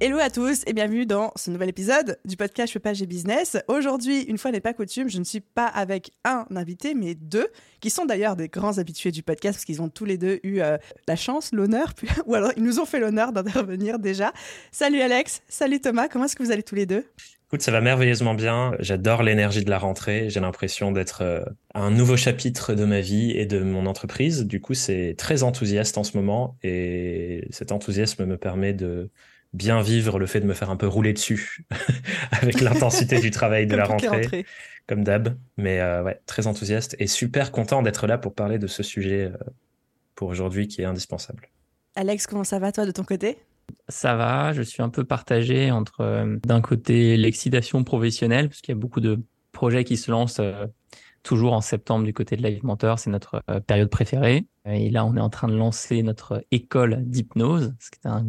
Hello à tous et bienvenue dans ce nouvel épisode du podcast Je Page et Business. Aujourd'hui, une fois n'est pas coutume, je ne suis pas avec un invité, mais deux, qui sont d'ailleurs des grands habitués du podcast parce qu'ils ont tous les deux eu euh, la chance, l'honneur, ou alors ils nous ont fait l'honneur d'intervenir déjà. Salut Alex, salut Thomas, comment est-ce que vous allez tous les deux? Écoute, ça va merveilleusement bien. J'adore l'énergie de la rentrée. J'ai l'impression d'être euh, un nouveau chapitre de ma vie et de mon entreprise. Du coup, c'est très enthousiaste en ce moment et cet enthousiasme me permet de bien vivre le fait de me faire un peu rouler dessus avec l'intensité du travail de la rentrée, comme d'hab. Mais euh, ouais, très enthousiaste et super content d'être là pour parler de ce sujet euh, pour aujourd'hui qui est indispensable. Alex, comment ça va toi de ton côté? Ça va, je suis un peu partagé entre euh, d'un côté l'excitation professionnelle, parce qu'il y a beaucoup de projets qui se lancent toujours en septembre du côté de Live Mentor, c'est notre période préférée. Et là, on est en train de lancer notre école d'hypnose, ce qui est un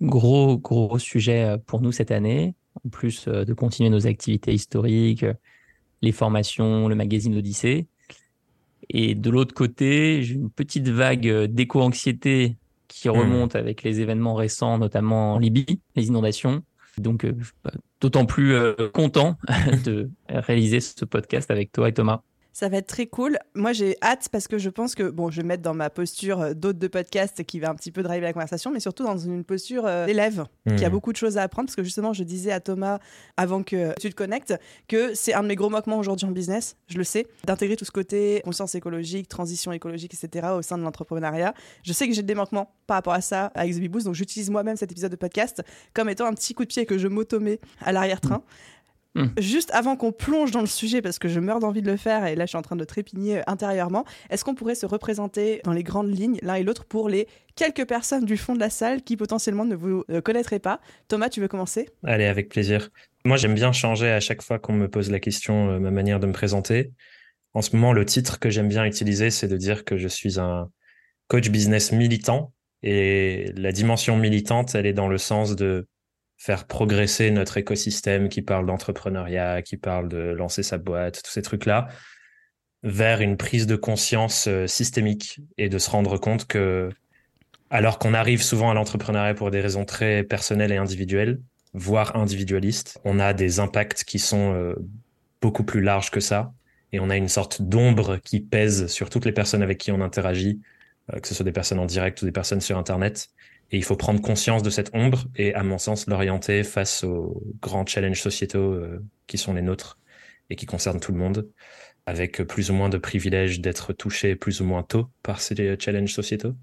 gros, gros sujet euh, pour nous cette année, en plus euh, de continuer nos activités historiques, euh, les formations, le magazine L'Odyssée. Et de l'autre côté, j'ai une petite vague d'éco-anxiété qui hmm. remonte avec les événements récents, notamment en Libye, les inondations. Donc, d'autant plus content de réaliser ce podcast avec toi et Thomas. Ça va être très cool. Moi, j'ai hâte parce que je pense que, bon, je vais mettre dans ma posture euh, d'hôte de podcast qui va un petit peu driver la conversation, mais surtout dans une posture euh, d'élève qui a hmm. beaucoup de choses à apprendre. Parce que justement, je disais à Thomas, avant que tu te connectes, que c'est un de mes gros moquements aujourd'hui en business, je le sais, d'intégrer tout ce côté conscience écologique, transition écologique, etc. au sein de l'entrepreneuriat. Je sais que j'ai des manquements par rapport à ça avec The donc j'utilise moi-même cet épisode de podcast comme étant un petit coup de pied que je m'automais à l'arrière-train. Hmm. Juste avant qu'on plonge dans le sujet, parce que je meurs d'envie de le faire et là je suis en train de trépigner euh, intérieurement, est-ce qu'on pourrait se représenter dans les grandes lignes l'un et l'autre pour les quelques personnes du fond de la salle qui potentiellement ne vous euh, connaîtraient pas? Thomas, tu veux commencer? Allez, avec plaisir. Moi j'aime bien changer à chaque fois qu'on me pose la question euh, ma manière de me présenter. En ce moment, le titre que j'aime bien utiliser, c'est de dire que je suis un coach business militant. Et la dimension militante, elle est dans le sens de faire progresser notre écosystème qui parle d'entrepreneuriat, qui parle de lancer sa boîte, tous ces trucs-là, vers une prise de conscience euh, systémique et de se rendre compte que, alors qu'on arrive souvent à l'entrepreneuriat pour des raisons très personnelles et individuelles, voire individualistes, on a des impacts qui sont euh, beaucoup plus larges que ça. Et on a une sorte d'ombre qui pèse sur toutes les personnes avec qui on interagit, euh, que ce soit des personnes en direct ou des personnes sur Internet. Et il faut prendre conscience de cette ombre et, à mon sens, l'orienter face aux grands challenges sociétaux euh, qui sont les nôtres et qui concernent tout le monde, avec plus ou moins de privilèges d'être touché plus ou moins tôt par ces challenges sociétaux.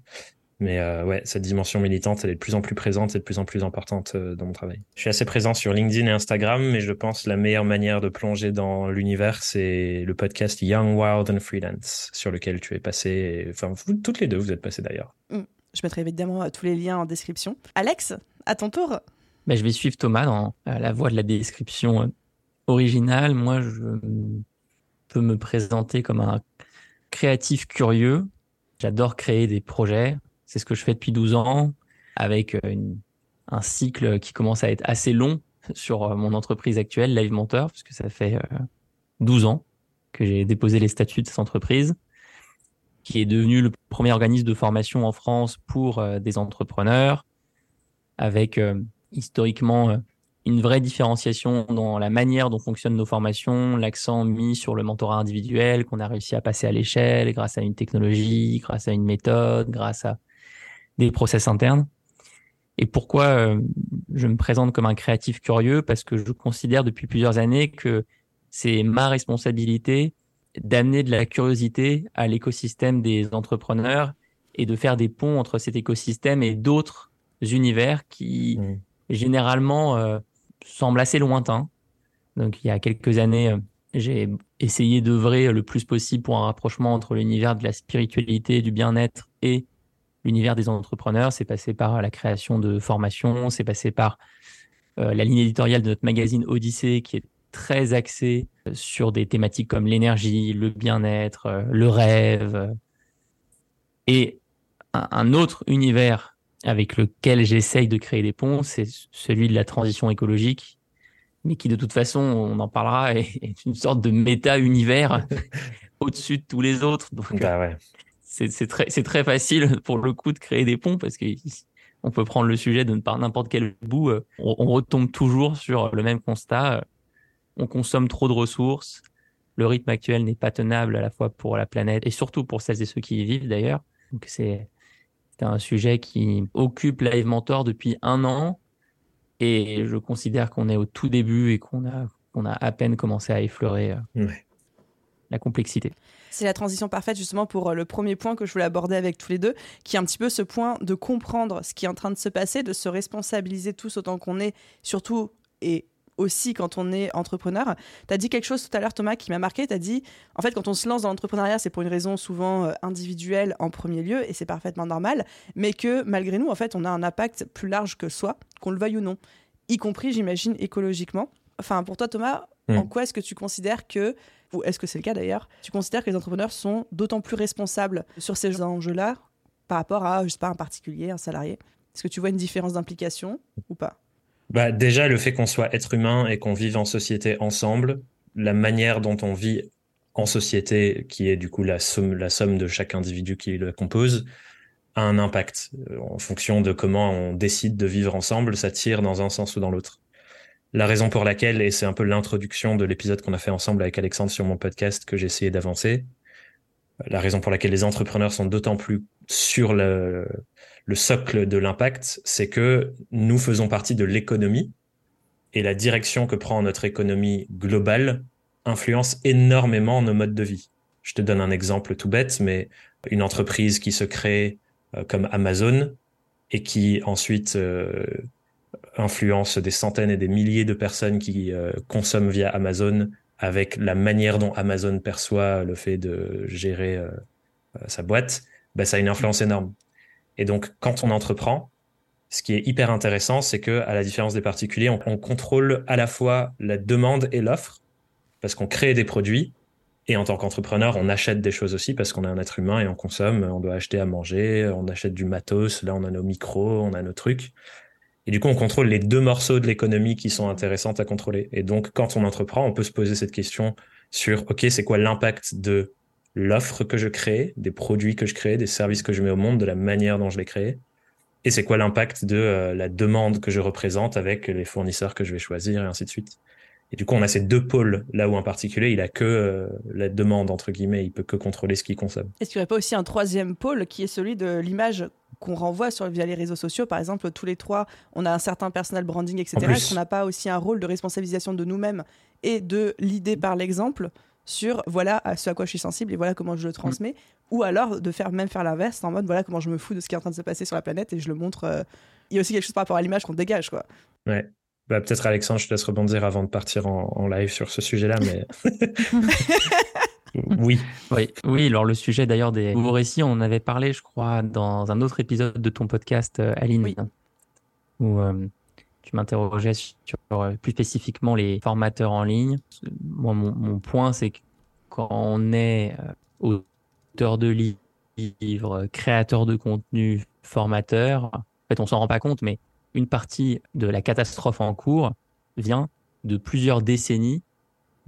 Mais euh, ouais, cette dimension militante, elle est de plus en plus présente et de plus en plus importante euh, dans mon travail. Je suis assez présent sur LinkedIn et Instagram, mais je pense la meilleure manière de plonger dans l'univers, c'est le podcast Young, Wild and Freelance, sur lequel tu es passé. Enfin, toutes les deux, vous êtes passés d'ailleurs. Mm. Je mettrai évidemment euh, tous les liens en description. Alex, à ton tour. Ben, je vais suivre Thomas dans euh, la voie de la description euh, originale. Moi, je peux me présenter comme un créatif curieux. J'adore créer des projets. C'est ce que je fais depuis 12 ans avec un cycle qui commence à être assez long sur mon entreprise actuelle, Live Mentor, puisque ça fait 12 ans que j'ai déposé les statuts de cette entreprise qui est devenu le premier organisme de formation en France pour euh, des entrepreneurs, avec euh, historiquement euh, une vraie différenciation dans la manière dont fonctionnent nos formations, l'accent mis sur le mentorat individuel qu'on a réussi à passer à l'échelle grâce à une technologie, grâce à une méthode, grâce à des process internes. Et pourquoi je me présente comme un créatif curieux? Parce que je considère depuis plusieurs années que c'est ma responsabilité d'amener de la curiosité à l'écosystème des entrepreneurs et de faire des ponts entre cet écosystème et d'autres univers qui mmh. généralement euh, semblent assez lointains. Donc il y a quelques années, euh, j'ai essayé d'œuvrer le plus possible pour un rapprochement entre l'univers de la spiritualité, du bien-être et l'univers des entrepreneurs, c'est passé par la création de formations, c'est passé par la ligne éditoriale de notre magazine Odyssée, qui est très axée sur des thématiques comme l'énergie, le bien-être, le rêve. Et un autre univers avec lequel j'essaye de créer des ponts, c'est celui de la transition écologique, mais qui de toute façon, on en parlera, est, une sorte de méta-univers au-dessus de tous les autres. Donc, bah ouais. c'est très, très facile pour le coup de créer des ponts parce que on peut prendre le sujet de par n'importe quel bout, euh, on, on, retombe toujours sur le même constat. On consomme trop de ressources. Le rythme actuel n'est pas tenable à la fois pour la planète et surtout pour celles et ceux qui y vivent d'ailleurs. Donc c'est c'est un sujet qui occupe Live Mentor depuis un an et je considère qu'on est au tout début et qu'on a, qu'on a à peine commencé à effleurer euh, la complexité. C'est la transition parfaite justement pour euh, le premier point que je voulais aborder avec tous les deux, qui est un petit peu ce point de comprendre ce qui est en train de se passer, de se responsabiliser tous autant qu'on est, surtout et aussi quand on est entrepreneur. Tu as dit quelque chose tout à l'heure, Thomas, qui m'a marqué. Tu as dit, en fait, quand on se lance dans l'entrepreneuriat, c'est pour une raison souvent euh, individuelle en premier lieu, et c'est parfaitement normal, mais que malgré nous, en fait, on a un impact plus large que soi, qu'on le veuille ou non, y compris, j'imagine, écologiquement. Enfin, pour toi, Thomas, hmm. en quoi est-ce que tu considères que, ou est-ce que c'est le cas d'ailleurs, tu considères que les entrepreneurs sont d'autant plus responsables sur ces enjeux-là par rapport à, je sais pas, un particulier, un salarié? Est-ce que tu vois une différence d'implication ou pas? Bah, Déjà, le fait qu'on soit être humain et qu'on vive en société ensemble, la manière dont on vit en société, qui est du coup la somme, la somme de chaque individu qui le compose, a un impact. Euh, en fonction de comment on décide de vivre ensemble, ça tire dans un sens ou dans l'autre. La raison pour laquelle, et c'est un peu l'introduction de l'épisode qu'on a fait ensemble avec Alexandre sur mon podcast que j'ai essayé d'avancer, la raison pour laquelle les entrepreneurs sont d'autant plus sur le, le socle de l'impact, c'est que nous faisons partie de l'économie et la direction que prend notre économie globale influence énormément nos modes de vie. Je te donne un exemple tout bête, mais une entreprise qui se crée euh, comme Amazon et qui ensuite euh, influence des centaines et des milliers de personnes qui euh, consomment via Amazon avec la manière dont Amazon perçoit le fait de gérer sa boîte, ben, ça a une influence énorme. Et donc, quand on entreprend, ce qui est hyper intéressant, c'est que, à la différence des particuliers, on, contrôle à la fois la demande et l'offre, parce qu'on crée des produits, et en tant qu'entrepreneur, on achète des choses aussi, parce qu'on est un être humain et on consomme, on doit acheter à manger, on achète du matos, là on a nos micros, on a nos trucs. Et du coup, on contrôle les deux morceaux de l'économie qui sont intéressantes à contrôler. Et donc, quand on entreprend, on peut se poser cette question sur, OK, c'est quoi l'impact de l'offre que je crée, des produits que je crée, des services que je mets au monde, de la manière dont je les crée. Et c'est quoi l'impact de euh, la demande que je représente avec les fournisseurs que je vais choisir et ainsi de suite. Et du coup, on a ces deux pôles là où en particulier, il a que euh, la demande entre guillemets, il peut que contrôler ce qu'il consomme. Est-ce qu'il n'y aurait pas aussi un troisième pôle qui est celui de l'image qu'on renvoie sur, via les réseaux sociaux? Par exemple, tous les trois, on a un certain personal branding, etc. Est-ce qu'on n'a pas aussi un rôle de responsabilisation de nous-mêmes et de l'idée par l'exemple? Sur voilà à ce à quoi je suis sensible et voilà comment je le transmets, ou alors de faire même faire l'inverse en mode voilà comment je me fous de ce qui est en train de se passer sur la planète et je le montre. Euh, il y a aussi quelque chose par rapport à l'image qu'on dégage, quoi. Ouais. Bah, peut-être Alexandre, je te laisse rebondir avant de partir en, live sur ce sujet-là, mais. oui. oui. Oui, alors le sujet d'ailleurs des nouveaux récits, on en avait parlé, je crois, dans un autre épisode de ton podcast, euh, Aline, oui. où euh, tu m'interrogeais sur euh, plus spécifiquement les formateurs en ligne. Moi, mon, point, c'est que quand on est euh, auteur de livres, créateur de contenu, formateur, en fait, on s'en rend pas compte, mais une partie de la catastrophe en cours vient de plusieurs décennies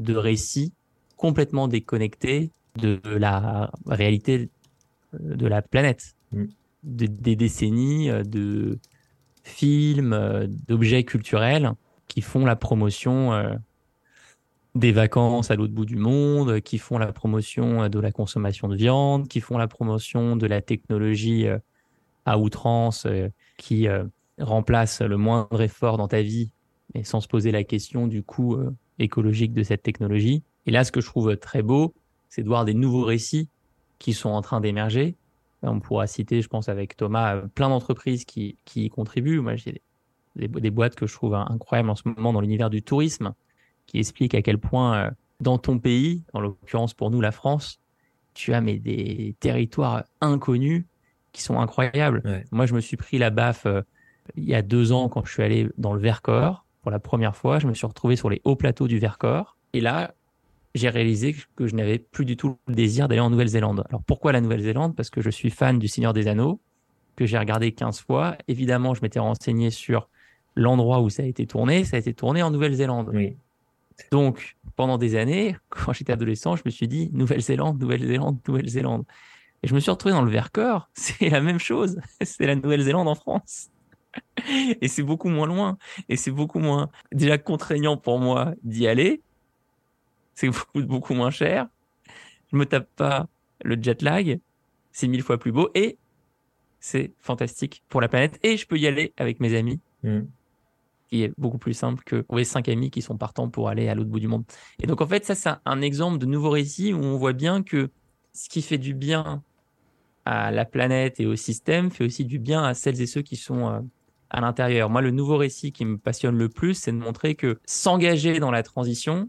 de récits complètement déconnectés de la réalité de la planète. Mm. des décennies de films, euh, d'objets culturels qui font la promotion euh, des vacances à l'autre bout du monde, qui font la promotion euh, de la consommation de viande, qui font la promotion de la technologie à outrance, qui remplace le moindre effort dans ta vie, mais sans se poser la question du coût écologique de cette technologie. Et là, ce que je trouve très beau, c'est de voir des nouveaux récits qui sont en train d'émerger, on pourra citer, je pense, avec Thomas, euh, plein d'entreprises qui, qui y contribuent. Moi, j'ai des, des, boîtes que je trouve incroyables en ce moment dans l'univers du tourisme, qui expliquent à quel point, euh, dans ton pays, en l'occurrence pour nous, la France, tu as mais des territoires inconnus qui sont incroyables. Moi, je me suis pris la baffe euh, il y a deux ans quand je suis allé dans le Vercors pour la première fois. Je me suis retrouvé sur les hauts plateaux du Vercors. Et là, j'ai réalisé que je n'avais plus du tout le désir d'aller en Nouvelle-Zélande. Alors pourquoi la Nouvelle-Zélande? Parce que je suis fan du Seigneur des Anneaux, que j'ai regardé 15 fois. Évidemment, je m'étais renseigné sur l'endroit où ça a été tourné. Ça a été tourné en Nouvelle-Zélande. Oui. Donc, pendant des années, quand j'étais adolescent, je me suis dit Nouvelle-Zélande, Nouvelle-Zélande, Nouvelle-Zélande. Et je me suis retrouvé dans le Vercors. C'est la même chose. C'est la Nouvelle-Zélande en France. Et c'est beaucoup moins loin. Et c'est beaucoup moins déjà contraignant pour moi d'y aller. C'est beaucoup, beaucoup moins cher. Je me tape pas le jet lag. C'est mille fois plus beau. Et c'est fantastique pour la planète. Et je peux y aller avec mes amis. Mm. Qui est beaucoup plus simple que trouver cinq amis qui sont partants pour aller à l'autre bout du monde. Et donc, en fait, ça, c'est un exemple de nouveau récit où on voit bien que ce qui fait du bien à la planète et au système fait aussi du bien à celles et ceux qui sont euh, à l'intérieur. Moi, le nouveau récit qui me passionne le plus, c'est de montrer que s'engager dans la transition,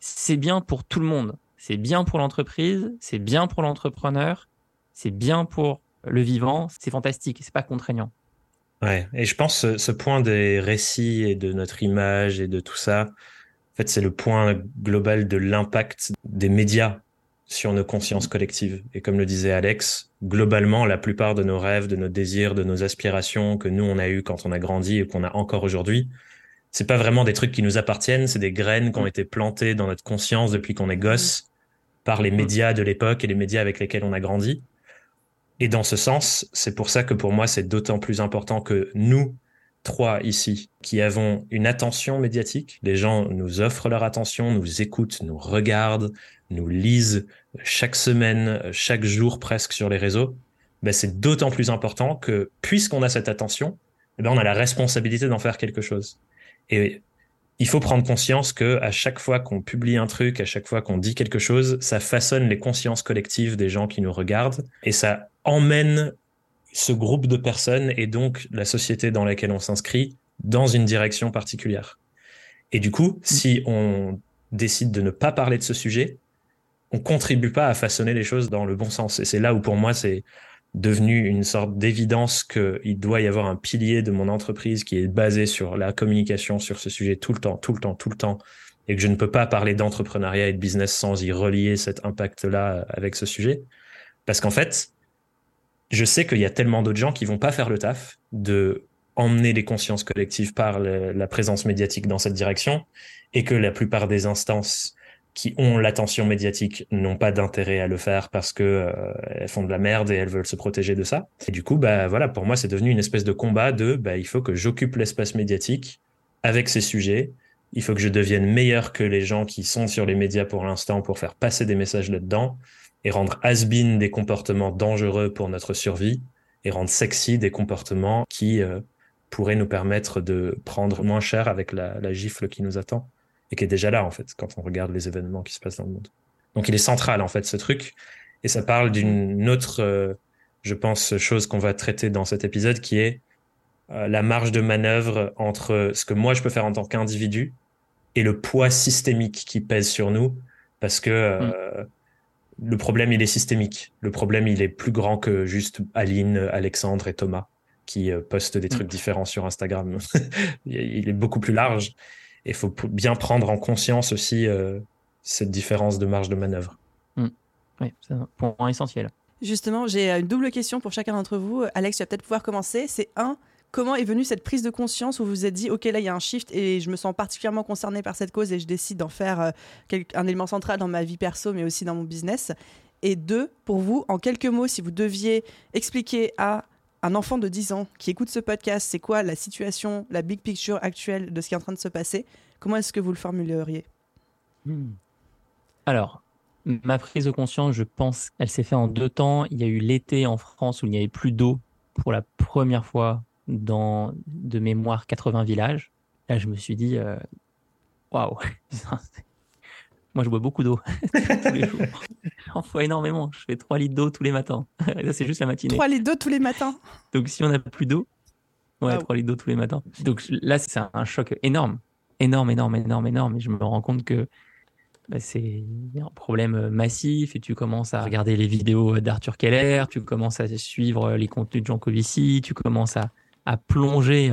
c'est bien pour tout le monde. C'est bien pour l'entreprise, c'est bien pour l'entrepreneur, c'est bien pour le vivant, c'est fantastique, c'est pas contraignant. Ouais, et je pense ce, ce point des récits et de notre image et de tout ça, en fait, c'est le point global de l'impact des médias sur nos consciences collectives. Et comme le disait Alex, globalement, la plupart de nos rêves, de nos désirs, de nos aspirations que nous on a eu quand on a grandi et qu'on a encore aujourd'hui, c'est pas vraiment des trucs qui nous appartiennent, c'est des graines qui ont été plantées dans notre conscience depuis qu'on est gosse par les médias de l'époque et les médias avec lesquels on a grandi. Et dans ce sens, c'est pour ça que pour moi, c'est d'autant plus important que nous, trois ici, qui avons une attention médiatique, les gens nous offrent leur attention, nous écoutent, nous regardent, nous lisent chaque semaine, chaque jour presque sur les réseaux, ben c'est d'autant plus important que puisqu'on a cette attention, eh ben on a la responsabilité d'en faire quelque chose. Et il faut prendre conscience que à chaque fois qu'on publie un truc, à chaque fois qu'on dit quelque chose, ça façonne les consciences collectives des gens qui nous regardent et ça emmène ce groupe de personnes et donc la société dans laquelle on s'inscrit dans une direction particulière. Et du coup, si on décide de ne pas parler de ce sujet, on contribue pas à façonner les choses dans le bon sens. Et c'est là où pour moi c'est devenu une sorte d'évidence qu'il doit y avoir un pilier de mon entreprise qui est basé sur la communication sur ce sujet tout le temps, tout le temps, tout le temps, et que je ne peux pas parler d'entrepreneuriat et de business sans y relier cet impact-là avec ce sujet. Parce qu'en fait, je sais qu'il y a tellement d'autres gens qui vont pas faire le taf de emmener les consciences collectives par la présence médiatique dans cette direction et que la plupart des instances qui ont l'attention médiatique n'ont pas d'intérêt à le faire parce que euh, elles font de la merde et elles veulent se protéger de ça. Et du coup, bah voilà, pour moi, c'est devenu une espèce de combat de bah il faut que j'occupe l'espace médiatique avec ces sujets. Il faut que je devienne meilleur que les gens qui sont sur les médias pour l'instant pour faire passer des messages là-dedans et rendre has-been des comportements dangereux pour notre survie et rendre sexy des comportements qui euh, pourraient nous permettre de prendre moins cher avec la gifle qui nous attend et qui est déjà là en fait quand on regarde les événements qui se passent dans le monde. Donc il est central en fait ce truc et ça parle d'une autre, euh, je pense, chose qu'on va traiter dans cet épisode qui est euh, la marge de manœuvre entre ce que moi je peux faire en tant qu'individu et le poids systémique qui pèse sur nous parce que euh, mm. le problème il est systémique. Le problème il est plus grand que juste Aline, Alexandre et Thomas qui postent des mm. trucs différents sur Instagram. il est beaucoup plus large il faut bien prendre en conscience aussi euh, cette différence de marge de manœuvre. Mm. Oui, c'est un point essentiel. Justement, j'ai une double question pour chacun d'entre vous. Alex, tu vas peut-être pouvoir commencer. C'est un, comment est venue cette prise de conscience où vous vous êtes dit, OK, là, il y a un shift et je me sens particulièrement concerné par cette cause et je décide d'en faire euh, un élément central dans ma vie perso, mais aussi dans mon business? Et deux, pour vous, en quelques mots, si vous deviez expliquer à un enfant de 10 ans qui écoute ce podcast, c'est quoi la situation, la big picture actuelle de ce qui est en train de se passer? Comment est-ce que vous le formuleriez? Hmm. Alors, ma prise de conscience, je pense, elle s'est faite en deux temps. Il y a eu l'été en France où il n'y avait plus d'eau pour la première fois dans de mémoire 80 villages. Là, je me suis dit, euh, waouh, Moi, je bois beaucoup d'eau tous les jours. J'en énormément. Je fais 3 litres d'eau tous les matins. C'est juste la matinée. 3 litres d'eau tous les matins Donc, si on n'a plus d'eau, ouais, 3 litres d'eau tous les matins. Donc là, c'est un choc énorme. Énorme, énorme, énorme, énorme. Et je me rends compte que bah, c'est un problème massif et tu commences à regarder les vidéos d'Arthur Keller, tu commences à suivre les contenus de Jean Covici, tu commences à, à plonger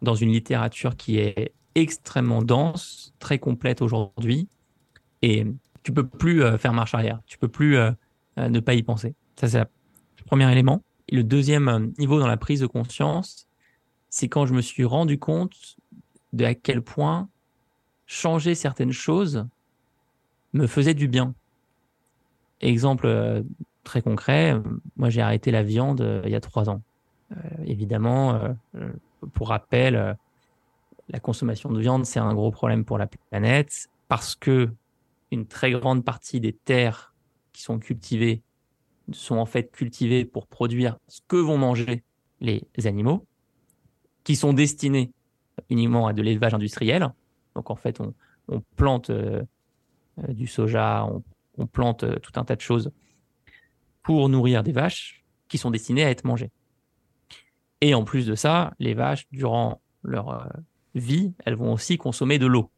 dans une littérature qui est extrêmement dense, très complète aujourd'hui, et tu peux plus faire marche arrière, tu peux plus ne pas y penser. Ça, c'est le premier élément. Et le deuxième niveau dans la prise de conscience, c'est quand je me suis rendu compte de à quel point changer certaines choses me faisait du bien. Exemple euh, très concret, moi j'ai arrêté la viande euh, il y a trois ans. Euh, évidemment, pour rappel, la consommation de viande c'est un gros problème pour la planète parce que une très grande partie des terres qui sont cultivées sont en fait cultivées pour produire ce que vont manger les animaux, qui sont destinés uniquement à de l'élevage industriel. Donc en fait, on, plante euh, du soja, on, plante euh, tout un tas de choses pour nourrir des vaches qui sont destinées à être mangées. Et en plus de ça, les vaches, durant leur euh, vie, elles vont aussi consommer de l'eau.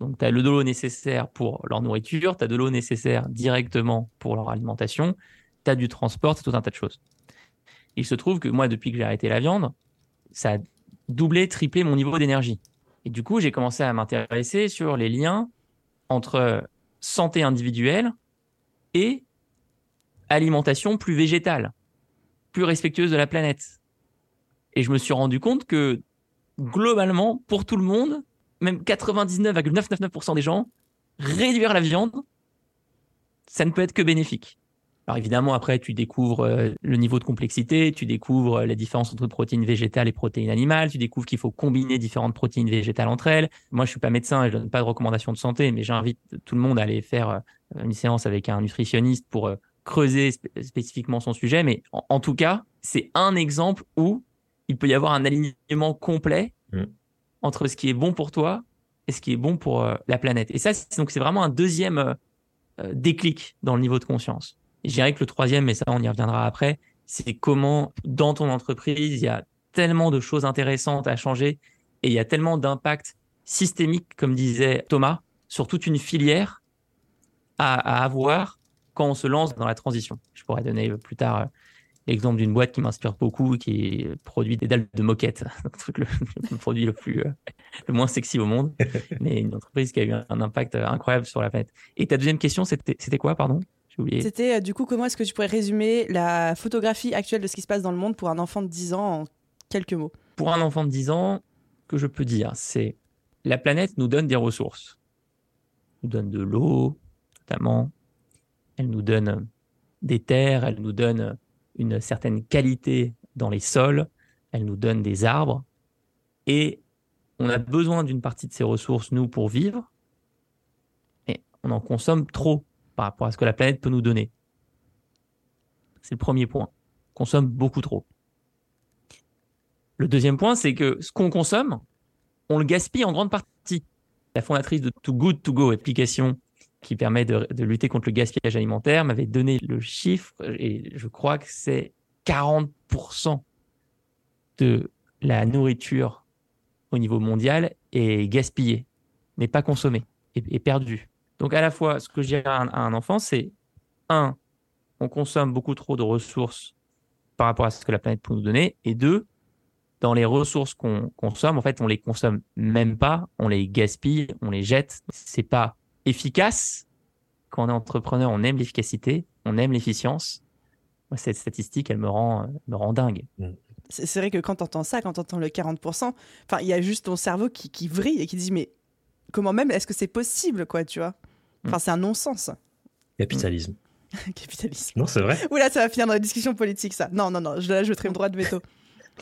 Donc, tu as le de l'eau nécessaire pour leur nourriture, tu as de l'eau nécessaire directement pour leur alimentation, tu as du transport, c'est tout un tas de choses. Il se trouve que moi, depuis que j'ai arrêté la viande, ça a doublé, triplé mon niveau d'énergie. Et du coup, j'ai commencé à m'intéresser sur les liens entre santé individuelle et alimentation plus végétale, plus respectueuse de la planète. Et je me suis rendu compte que globalement, pour tout le monde, même 99,999% des gens, réduire la viande, ça ne peut être que bénéfique. Alors évidemment, après, tu découvres euh, le niveau de complexité, tu découvres euh, la différence entre protéines végétales et protéines animales, tu découvres qu'il faut combiner différentes protéines végétales entre elles. Moi, je suis pas médecin je donne pas de recommandations de santé, mais j'invite tout le monde à aller faire euh, une séance avec un nutritionniste pour creuser spécifiquement son sujet. Mais en, tout cas, c'est un exemple où il peut y avoir un alignement complet mm. Entre ce qui est bon pour toi et ce qui est bon pour la planète. Et ça, donc c'est vraiment un deuxième déclic dans le niveau de conscience. Je dirais que le troisième, mais ça on y reviendra après, c'est comment dans ton entreprise, il y a tellement de choses intéressantes à changer et il y a tellement d'impact systémique, comme disait Thomas, sur toute une filière à, avoir quand on se lance dans la transition. Je pourrais donner plus tard euh, l'exemple d'une boîte qui m'inspire beaucoup, qui produit des dalles de moquette, le, le, produit le plus euh, le moins sexy au monde, mais une entreprise qui a eu un, impact incroyable sur la planète. Et ta deuxième question, c'était quoi, pardon? C'était euh, du coup, comment est-ce que tu pourrais résumer la photographie actuelle de ce qui se passe dans le monde pour un enfant de 10 ans en quelques mots? Pour un enfant de 10 ans, que je peux dire, c'est la planète nous donne des ressources. Elle nous donne de l'eau, notamment. Elle nous donne des terres, elle nous donne une certaine qualité dans les sols, elle nous donne des arbres. Et on a besoin d'une partie de ces ressources, nous, pour vivre. Et on en consomme trop par rapport à ce que la planète peut nous donner. C'est le premier point. On consomme beaucoup trop. Le deuxième point, c'est que ce qu'on consomme, on le gaspille en grande partie. La fondatrice de Too Good To Go, application qui permet de, lutter contre le gaspillage alimentaire, m'avait donné le chiffre, et je crois que c'est 40% de la nourriture au niveau mondial est gaspillée, n'est pas consommée, est, perdue. Donc à la fois, ce que je dirais à un, enfant, c'est un, on consomme beaucoup trop de ressources par rapport à ce que la planète peut nous donner, et deux, dans les ressources qu'on consomme, en fait, on les consomme même pas, on les gaspille, on les jette. C'est pas efficace. Quand on est entrepreneur, on aime l'efficacité, on aime l'efficience. Cette statistique, elle me rend, me rend dingue. Mm. C'est vrai que quand tu entends ça, quand tu entends le 40%, il y a juste ton cerveau qui, qui vrille et qui dit mais comment même est-ce que c'est possible, quoi, tu vois? Enfin, c'est un non-sens. Capitalisme. Capitalisme. Non, c'est vrai. Oula, ça va finir dans la discussion politique, ça. Non, non, non, là, je mettrai le droit de veto.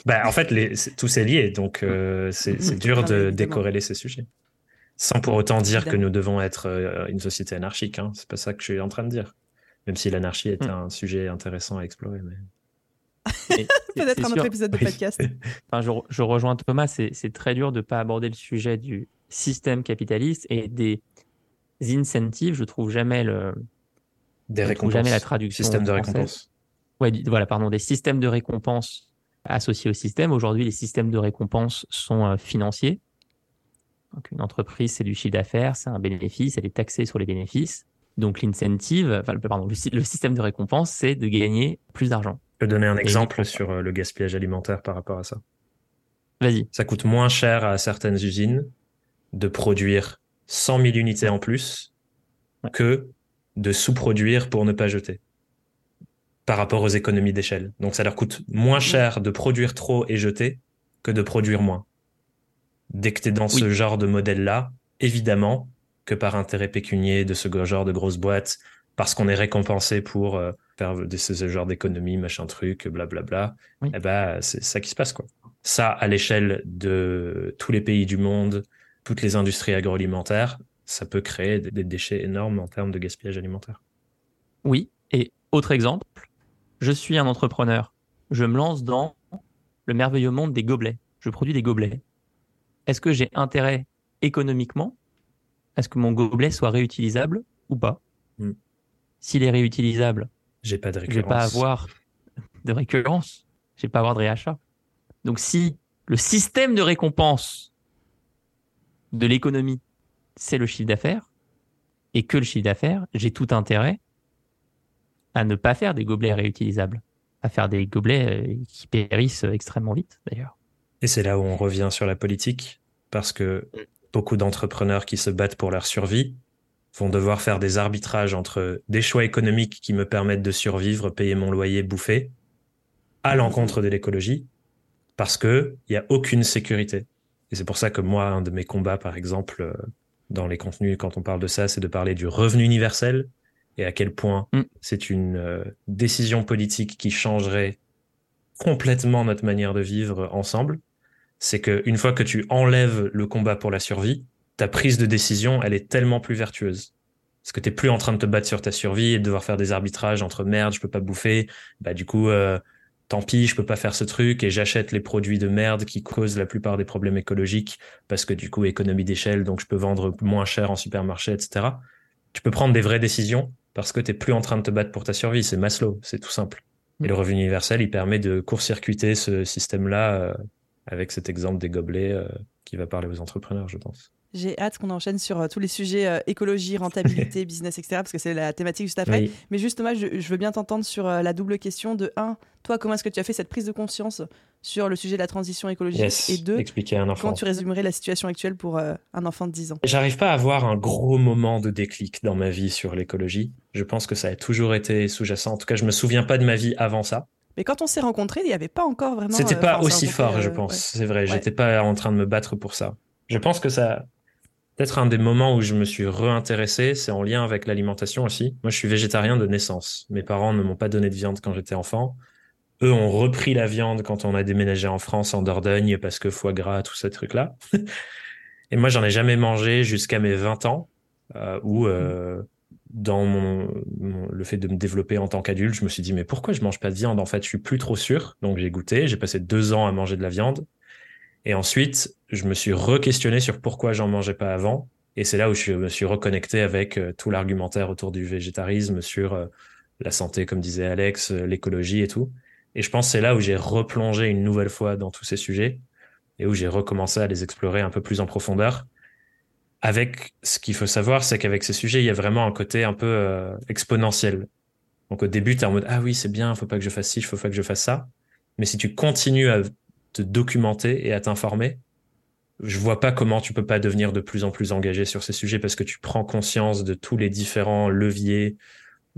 bah, en fait, les, tout c'est lié, donc euh, c'est dur de décorréler ces sujets. Sans pour autant dire que nous devons être euh, une société anarchique. Hein. C'est pas ça que je suis en train de dire. Même si l'anarchie est mm. un sujet intéressant à explorer. Mais... Peut-être un autre épisode de podcast. enfin, je, je, rejoins Thomas, c'est très dur de ne pas aborder le sujet du système capitaliste et des incentives, je trouve jamais le. Des récompenses. jamais la traduction. Système de récompense. Ouais, voilà, pardon, des systèmes de récompense associés au système. Aujourd'hui, les systèmes de récompense sont euh, financiers. Donc une entreprise, c'est du chiffre d'affaires, c'est un bénéfice, elle est taxée sur les bénéfices. Donc l'incentive, enfin pardon, le, système de récompense, c'est de gagner plus d'argent. Je peux donner un exemple sur euh, le gaspillage alimentaire par rapport à ça. Vas-y. Ça coûte moins cher à certaines usines de produire 100 000 unités en plus que de sous-produire pour ne pas jeter par rapport aux économies d'échelle. Donc ça leur coûte moins cher de produire trop et jeter que de produire moins. Dès que tu es dans ce genre de modèle-là, évidemment que par intérêt pécunier de ce genre de grosses boîtes, parce qu'on est récompensé pour euh, faire ce genre d'économie, machin truc, blablabla, bla, bla, eh ben, c'est ça qui se passe. quoi. Ça, à l'échelle de tous les pays du monde, toutes les industries agroalimentaires, ça peut créer des déchets énormes en termes de gaspillage alimentaire. Oui, et autre exemple, je suis un entrepreneur, je me lance dans le merveilleux monde des gobelets, je produis des gobelets. Est-ce que j'ai intérêt économiquement à ce que mon gobelet soit réutilisable ou pas hmm. S'il est réutilisable, j'ai pas de récurrence. Je vais pas avoir de récurrence, je vais pas avoir de réachat. Donc si le système de récompense de l'économie, c'est le chiffre d'affaires, et que le chiffre d'affaires, j'ai tout intérêt à ne pas faire des gobelets réutilisables, à faire des gobelets euh, qui périssent extrêmement vite d'ailleurs. Et c'est là où on revient sur la politique, parce que beaucoup d'entrepreneurs qui se battent pour leur survie vont devoir faire des arbitrages entre des choix économiques qui me permettent de survivre, payer mon loyer, bouffer, à l'encontre de l'écologie, parce que il y a aucune sécurité. Et c'est pour ça que moi, un de mes combats, par exemple, euh, dans les contenus, quand on parle de ça, c'est de parler du revenu universel et à quel point mm. c'est une euh, décision politique qui changerait complètement notre manière de vivre ensemble. C'est que une fois que tu enlèves le combat pour la survie, ta prise de décision, elle est tellement plus vertueuse. Parce que t'es plus en train de te battre sur ta survie et de devoir faire des arbitrages entre merde, je peux pas bouffer, bah du coup euh, tant pis, je peux pas faire ce truc et j'achète les produits de merde qui causent la plupart des problèmes écologiques parce que du coup, économie d'échelle, donc je peux vendre moins cher en supermarché, etc. Tu peux prendre des vraies décisions parce que tu plus en train de te battre pour ta survie. C'est Maslow, c'est tout simple. Et le revenu universel, il permet de court-circuiter ce système-là euh, avec cet exemple des gobelets euh, qui va parler aux entrepreneurs, je pense. J'ai hâte qu'on enchaîne sur euh, tous les sujets euh, écologie, rentabilité, business, etc. Parce que c'est la thématique juste après. Mais justement, je, je, veux bien t'entendre sur la double question de 1. Toi, comment est-ce que tu as fait cette prise de conscience sur le sujet de la transition écologique? Et 2. Expliquer à un enfant. Comment tu résumerais la situation actuelle pour un enfant de 10 ans? J'arrive pas à avoir un gros moment de déclic dans ma vie sur l'écologie. Je pense que ça a toujours été sous-jacent. En tout cas, je me souviens pas de ma vie avant ça. Mais quand on s'est rencontrés, il n'y avait pas encore vraiment. C'était pas aussi fort, je pense. C'est vrai. J'étais pas en train de me battre pour ça. Je pense que ça, Peut-être un des moments où je me suis réintéressé, c'est en lien avec l'alimentation aussi. Moi, je suis végétarien de naissance. Mes parents ne m'ont pas donné de viande quand j'étais enfant. Eux ont repris la viande quand on a déménagé en France, en Dordogne, parce que foie gras, tout ces trucs-là. Et moi, j'en ai jamais mangé jusqu'à mes 20 ans, euh, où euh, dans mon, le fait de me développer en tant qu'adulte, je me suis dit, mais pourquoi je mange pas de viande? En fait, je suis plus trop sûr. Donc, j'ai goûté. J'ai passé deux ans à manger de la viande. Et ensuite, je me suis re-questionné sur pourquoi j'en mangeais pas avant. Et c'est là où je me suis reconnecté avec euh, tout l'argumentaire autour du végétarisme, sur euh, la santé, comme disait Alex, euh, l'écologie et tout. Et je pense que c'est là où j'ai replongé une nouvelle fois dans tous ces sujets et où j'ai recommencé à les explorer un peu plus en profondeur. Avec ce qu'il faut savoir, c'est qu'avec ces sujets, il y a vraiment un côté un peu exponentiel. Donc au début, tu es en mode ah oui, c'est bien, faut pas que je fasse ci, faut pas que je fasse ça. Mais si tu continues à te documenter et à t'informer, je vois pas comment tu peux pas devenir de plus en plus engagé sur ces sujets parce que tu prends conscience de tous les différents leviers,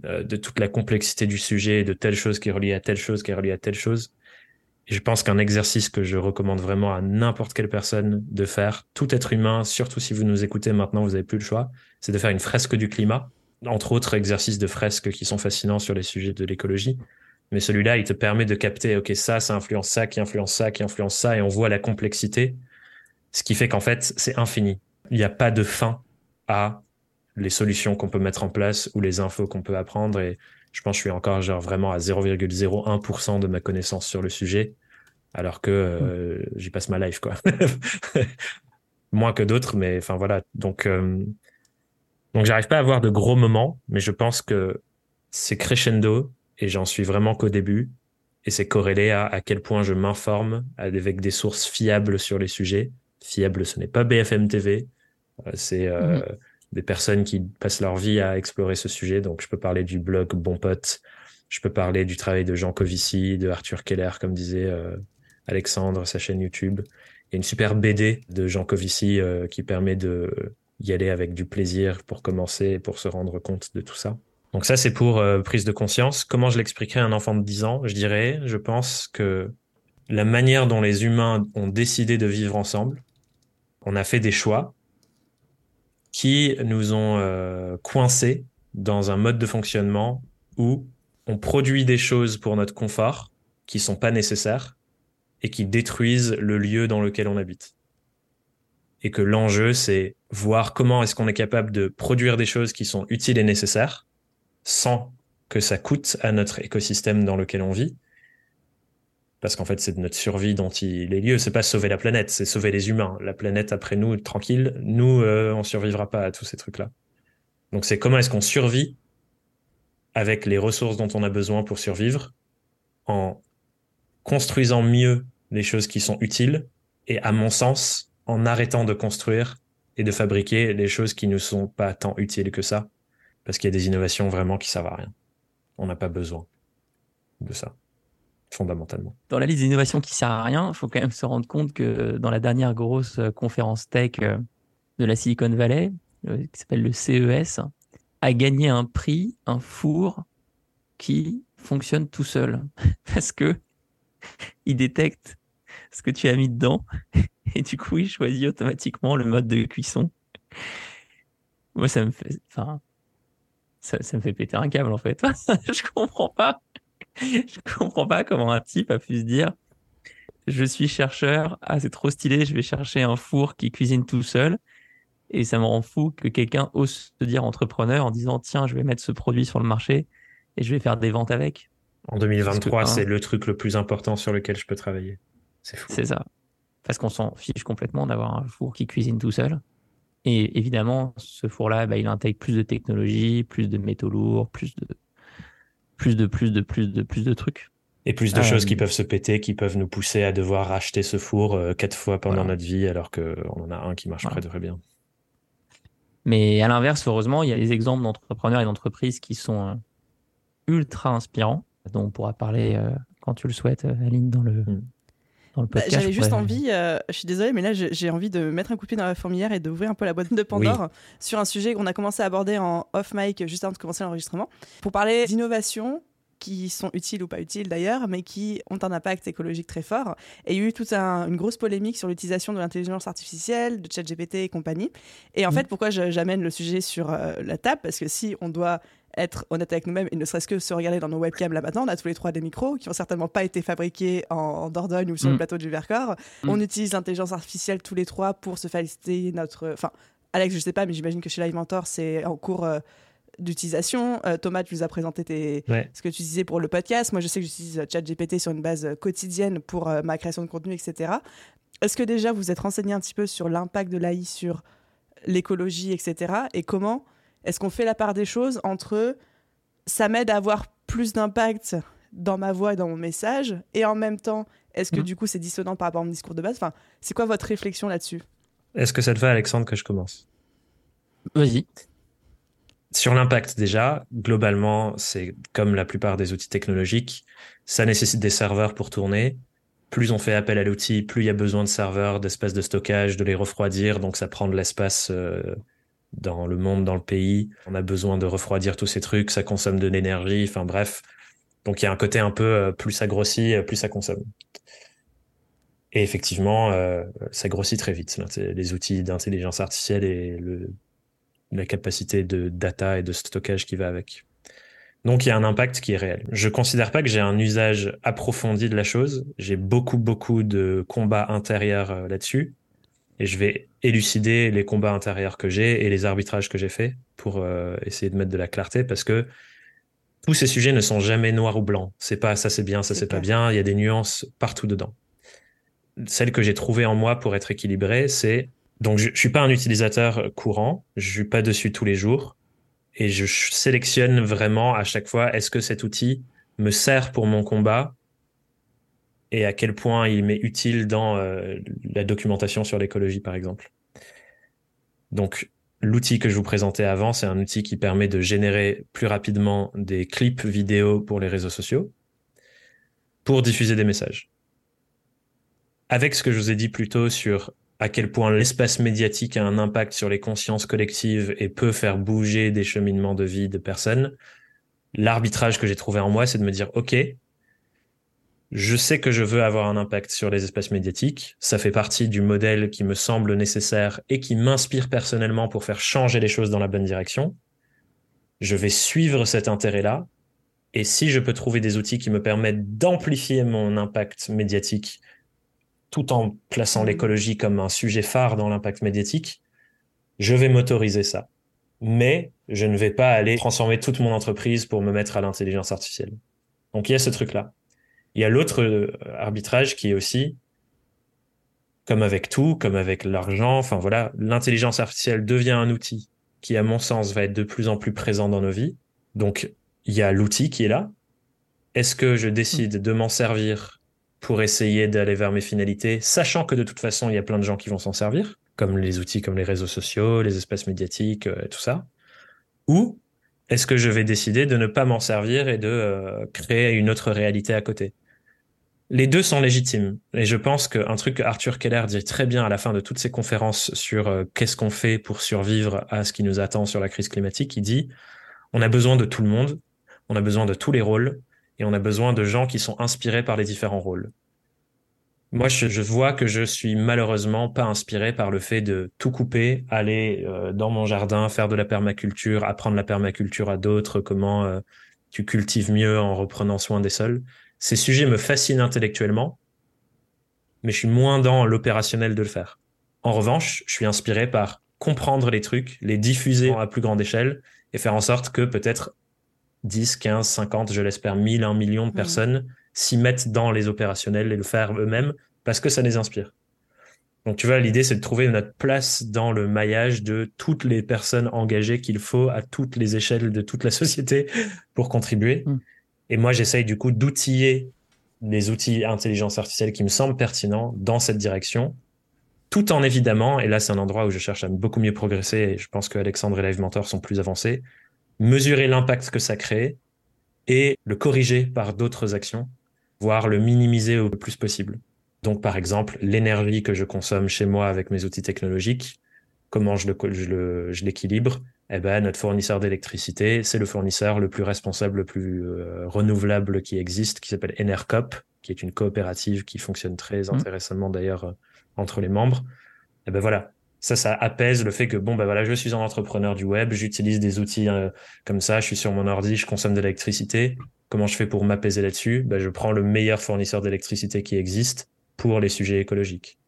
euh, de toute la complexité du sujet, de telle chose qui est reliée à telle chose qui est reliée à telle chose. Je pense qu'un exercice que je recommande vraiment à n'importe quelle personne de faire, tout être humain, surtout si vous nous écoutez maintenant, vous avez plus le choix, c'est de faire une fresque du climat. Entre autres exercices de fresques qui sont fascinants sur les sujets de l'écologie. Mais celui-là, il te permet de capter, OK, ça, ça influence ça, qui influence ça, qui influence ça, et on voit la complexité. Ce qui fait qu'en fait, c'est infini. Il n'y a pas de fin à les solutions qu'on peut mettre en place ou les infos qu'on peut apprendre. Et je pense que je suis encore genre vraiment à 0,01% de ma connaissance sur le sujet, alors que euh, j'y passe ma life, quoi. Moins que d'autres, mais enfin voilà. Donc, euh, donc j'arrive pas à avoir de gros moments, mais je pense que c'est crescendo et j'en suis vraiment qu'au début. Et c'est corrélé à à quel point je m'informe avec des sources fiables sur les sujets fiable, ce n'est pas BFM TV. c'est mhm. des personnes qui passent leur vie à explorer ce sujet. Donc, je peux parler du blog Bon Pote. Je peux parler du travail de Jean Covici, de Arthur Keller, comme disait Alexandre, sa chaîne YouTube. Il y a une super BD de Jean Covici qui permet de y aller avec du plaisir pour commencer, pour se rendre compte de tout ça. Donc ça, c'est pour euh, prise de conscience. Comment je l'expliquerai à un enfant de 10 ans? Je dirais, je pense que la manière dont les humains ont décidé de vivre ensemble, on a fait des choix qui nous ont euh, coincés dans un mode de fonctionnement où on produit des choses pour notre confort qui sont pas nécessaires et qui détruisent le lieu dans lequel on habite et que l'enjeu, c'est voir comment est-ce qu'on est capable de produire des choses qui sont utiles et nécessaires sans que ça coûte à notre écosystème dans lequel on vit. Parce qu'en fait, c'est de notre survie dont il est lieu. C'est pas sauver la planète, c'est sauver les humains. La planète après nous, tranquille. Nous, euh, on survivra pas à tous ces trucs-là. Donc, c'est comment est-ce qu'on survit avec les ressources dont on a besoin pour survivre en construisant mieux les choses qui sont utiles et, à mon sens, en arrêtant de construire et de fabriquer les choses qui ne sont pas tant utiles que ça, parce qu'il y a des innovations vraiment qui servent à rien. On n'a pas besoin de ça, fondamentalement. Dans la liste d'innovations qui servent à rien, il faut quand même se rendre compte que dans la dernière grosse euh, conférence tech euh, de la Silicon Valley, euh, qui s'appelle le CES, a gagné un prix, un four qui fonctionne tout seul, parce que il détecte ce que tu as mis dedans et du coup il choisit automatiquement le mode de cuisson. Moi ça me fait, enfin, ça, me fait péter un câble en fait. je comprends pas, je comprends pas comment un type a pu se dire, je suis chercheur, ah c'est trop stylé, je vais chercher un four qui cuisine tout seul. Et ça me rend fou que quelqu'un ose se dire entrepreneur en disant tiens je vais mettre ce produit sur le marché et je vais faire des ventes avec. En 2023, c'est le truc le plus important sur lequel je peux travailler. C'est ça. Parce qu'on s'en fiche complètement d'avoir un four qui cuisine tout seul. Et évidemment, ce four-là, bah, il intègre plus de technologie, plus de métaux lourds, plus de, plus de, plus de, plus de, plus de trucs. Et plus de choses qui peuvent se péter, qui peuvent nous pousser à devoir racheter ce four euh, quatre fois pendant notre vie, alors qu'on en a un qui marche très très bien. Mais à l'inverse, heureusement, il y a des exemples d'entrepreneurs et d'entreprises qui sont euh, ultra inspirants, dont on pourra parler quand tu le souhaites, Aline, dans le, mm. Bah, j'avais juste envie, euh, je suis désolée, mais là j'ai envie de mettre un coup de pied dans la fourmilière et d'ouvrir un peu la boîte de Pandore sur un sujet qu'on a commencé à aborder en off mic juste avant de commencer l'enregistrement, pour parler d'innovation qui sont utiles ou pas utiles d'ailleurs, mais qui ont un impact écologique très fort. Et il y a eu toute une grosse polémique sur l'utilisation de l'intelligence artificielle, de ChatGPT et compagnie. Et en mm. fait, pourquoi j'amène le sujet sur euh, la table? Parce que si on doit être honnête avec nous-mêmes et ne serait-ce que se regarder dans nos webcams là maintenant. On a tous les trois des micros qui ont certainement pas été fabriqués en, Dordogne ou sur le mm. plateau du Vercors. Mm. On utilise l'intelligence artificielle tous les trois pour se faciliter notre. Enfin, Alex, je sais pas, mais j'imagine que chez Live Mentor, c'est en cours. Euh, d'utilisation. Euh, Thomas, tu nous as présenté tes... ce que tu disais pour le podcast. Moi, je sais que j'utilise ChatGPT sur une base quotidienne pour euh, ma création de contenu, etc. Est-ce que déjà vous êtes renseigné un petit peu sur l'impact de l'AI sur l'écologie, etc. Et comment est-ce qu'on fait la part des choses entre ça m'aide à avoir plus d'impact dans ma voix et dans mon message et en même temps, est-ce que mmh. du coup c'est dissonant par rapport à mon discours de base? Enfin, c'est quoi votre réflexion là-dessus? Est-ce que ça te va, Alexandre, que je commence? Vas-y. Sur l'impact déjà, globalement, c'est comme la plupart des outils technologiques, ça nécessite des serveurs pour tourner. Plus on fait appel à l'outil, plus il y a besoin de serveurs, d'espace de stockage, de les refroidir, donc ça prend de l'espace euh, dans le monde, dans le pays. On a besoin de refroidir tous ces trucs, ça consomme de l'énergie, enfin bref. Donc il y a un côté un peu euh, plus ça grossit, euh, plus ça consomme. Et effectivement, euh, ça grossit très vite. Les outils d'intelligence artificielle et le, la capacité de data et de stockage qui va avec. Donc il y a un impact qui est réel. Je considère pas que j'ai un usage approfondi de la chose. J'ai beaucoup beaucoup de combats intérieurs là-dessus et je vais élucider les combats intérieurs que j'ai et les arbitrages que j'ai faits pour euh, essayer de mettre de la clarté parce que tous ces sujets ne sont jamais noirs ou blancs. C'est pas ça c'est bien, ça c'est pas bien, il y a des nuances partout dedans. Celle que j'ai trouvée en moi pour être équilibré, c'est donc je, je suis pas un utilisateur courant, je suis pas dessus tous les jours et je sélectionne vraiment à chaque fois est-ce que cet outil me sert pour mon combat et à quel point il m'est utile dans euh, la documentation sur l'écologie, par exemple. Donc, l'outil que je vous présentais avant, c'est un outil qui permet de générer plus rapidement des clips vidéo pour les réseaux sociaux pour diffuser des messages. Avec ce que je vous ai dit plus tôt sur à quel point l'espace médiatique a un impact sur les consciences collectives et peut faire bouger des cheminements de vie de personnes, l'arbitrage que j'ai trouvé en moi, c'est de me dire, OK, je sais que je veux avoir un impact sur les espaces médiatiques. Ça fait partie du modèle qui me semble nécessaire et qui m'inspire personnellement pour faire changer les choses dans la bonne direction. Je vais suivre cet intérêt-là. Et si je peux trouver des outils qui me permettent d'amplifier mon impact médiatique tout en plaçant l'écologie comme un sujet phare dans l'impact médiatique, je vais m'autoriser ça. Mais je ne vais pas aller transformer toute mon entreprise pour me mettre à l'intelligence artificielle. Donc il y a ce truc-là. Il y a l'autre euh, arbitrage qui est aussi, comme avec tout, comme avec l'argent, enfin voilà, l'intelligence artificielle devient un outil qui, à mon sens, va être de plus en plus présent dans nos vies. Donc il y a l'outil qui est là. Est-ce que je décide de m'en servir pour essayer d'aller vers mes finalités, sachant que de toute façon, il y a plein de gens qui vont s'en servir, comme les outils comme les réseaux sociaux, les espaces médiatiques, euh, tout ça? Ou est-ce que je vais décider de ne pas m'en servir et de euh, créer une autre réalité à côté? Les deux sont légitimes. Et je pense qu'un truc que Arthur Keller dit très bien à la fin de toutes ses conférences sur euh, qu'est-ce qu'on fait pour survivre à ce qui nous attend sur la crise climatique, il dit on a besoin de tout le monde, on a besoin de tous les rôles, et on a besoin de gens qui sont inspirés par les différents rôles. Moi, je, vois que je suis malheureusement pas inspiré par le fait de tout couper, aller euh, dans mon jardin, faire de la permaculture, apprendre la permaculture à d'autres, comment euh, tu cultives mieux en reprenant soin des sols. Ces sujets me fascinent intellectuellement, mais je suis moins dans l'opérationnel de le faire. En revanche, je suis inspiré par comprendre les trucs, les diffuser à plus grande échelle et faire en sorte que peut-être 10, 15, 50, je l'espère 1000, 1 million de mmh. personnes s'y mettent dans les opérationnels et le faire eux-mêmes parce que ça les inspire. Donc tu vois, l'idée c'est de trouver notre place dans le maillage de toutes les personnes engagées qu'il faut à toutes les échelles de toute la société pour contribuer. Mmh. Et moi j'essaye du coup d'outiller les outils intelligence artificielle qui me semblent pertinents dans cette direction, tout en évidemment, et là c'est un endroit où je cherche à beaucoup mieux progresser, et je pense que Alexandre et Live Mentor sont plus avancés, mesurer l'impact que ça crée et le corriger par d'autres actions, voire le minimiser au plus possible. Donc, par exemple, l'énergie que je consomme chez moi avec mes outils technologiques, comment je le, je l'équilibre? Eh ben, notre fournisseur d'électricité, c'est le fournisseur le plus responsable, le plus euh, renouvelable qui existe, qui s'appelle Enercop, qui est une coopérative qui fonctionne très mmh. intéressamment d'ailleurs euh, entre les membres. Eh ben voilà, ça, ça apaise le fait que bon, ben voilà, je suis un entrepreneur du web, j'utilise des outils euh, comme ça, je suis sur mon ordi, je consomme de l'électricité. Comment je fais pour m'apaiser là-dessus? Ben, Je prends le meilleur fournisseur d'électricité qui existe pour les sujets écologiques.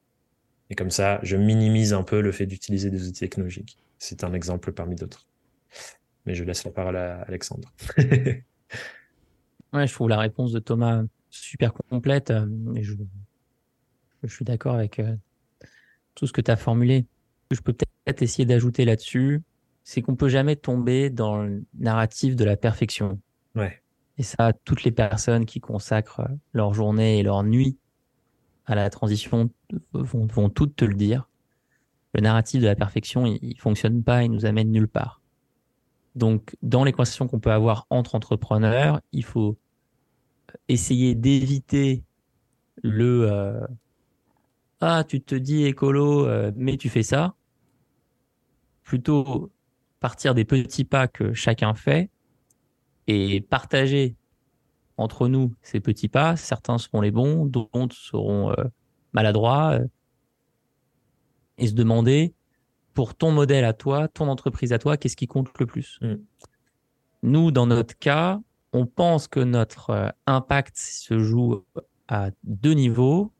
Et comme ça, je minimise un peu le fait d'utiliser des outils technologiques. C'est un exemple parmi d'autres. Mais je laisse la parole à Alexandre. ouais, je trouve la réponse de Thomas super complète. Euh, et je, je suis d'accord avec euh, tout ce que tu as formulé je peux peut-être essayer d'ajouter là-dessus, c'est qu'on peut jamais tomber dans le narratif de la perfection. Ouais. Et ça, toutes les personnes qui consacrent leur journée et leur nuit à la transition vont, vont toutes te le dire. Le narratif de la perfection, il, il fonctionne pas, il nous amène nulle part. Donc, dans les conversations qu'on peut avoir entre entrepreneurs, il faut essayer d'éviter le euh, ah tu te dis écolo euh, mais tu fais ça plutôt partir des petits pas que chacun fait et partager entre nous ces petits pas. Certains seront les bons, d'autres seront euh, maladroits. Euh, et se demander, pour ton modèle à toi, ton entreprise à toi, qu'est-ce qui compte le plus? Mm. Nous, dans notre cas, on pense que notre euh, impact se joue à deux niveaux.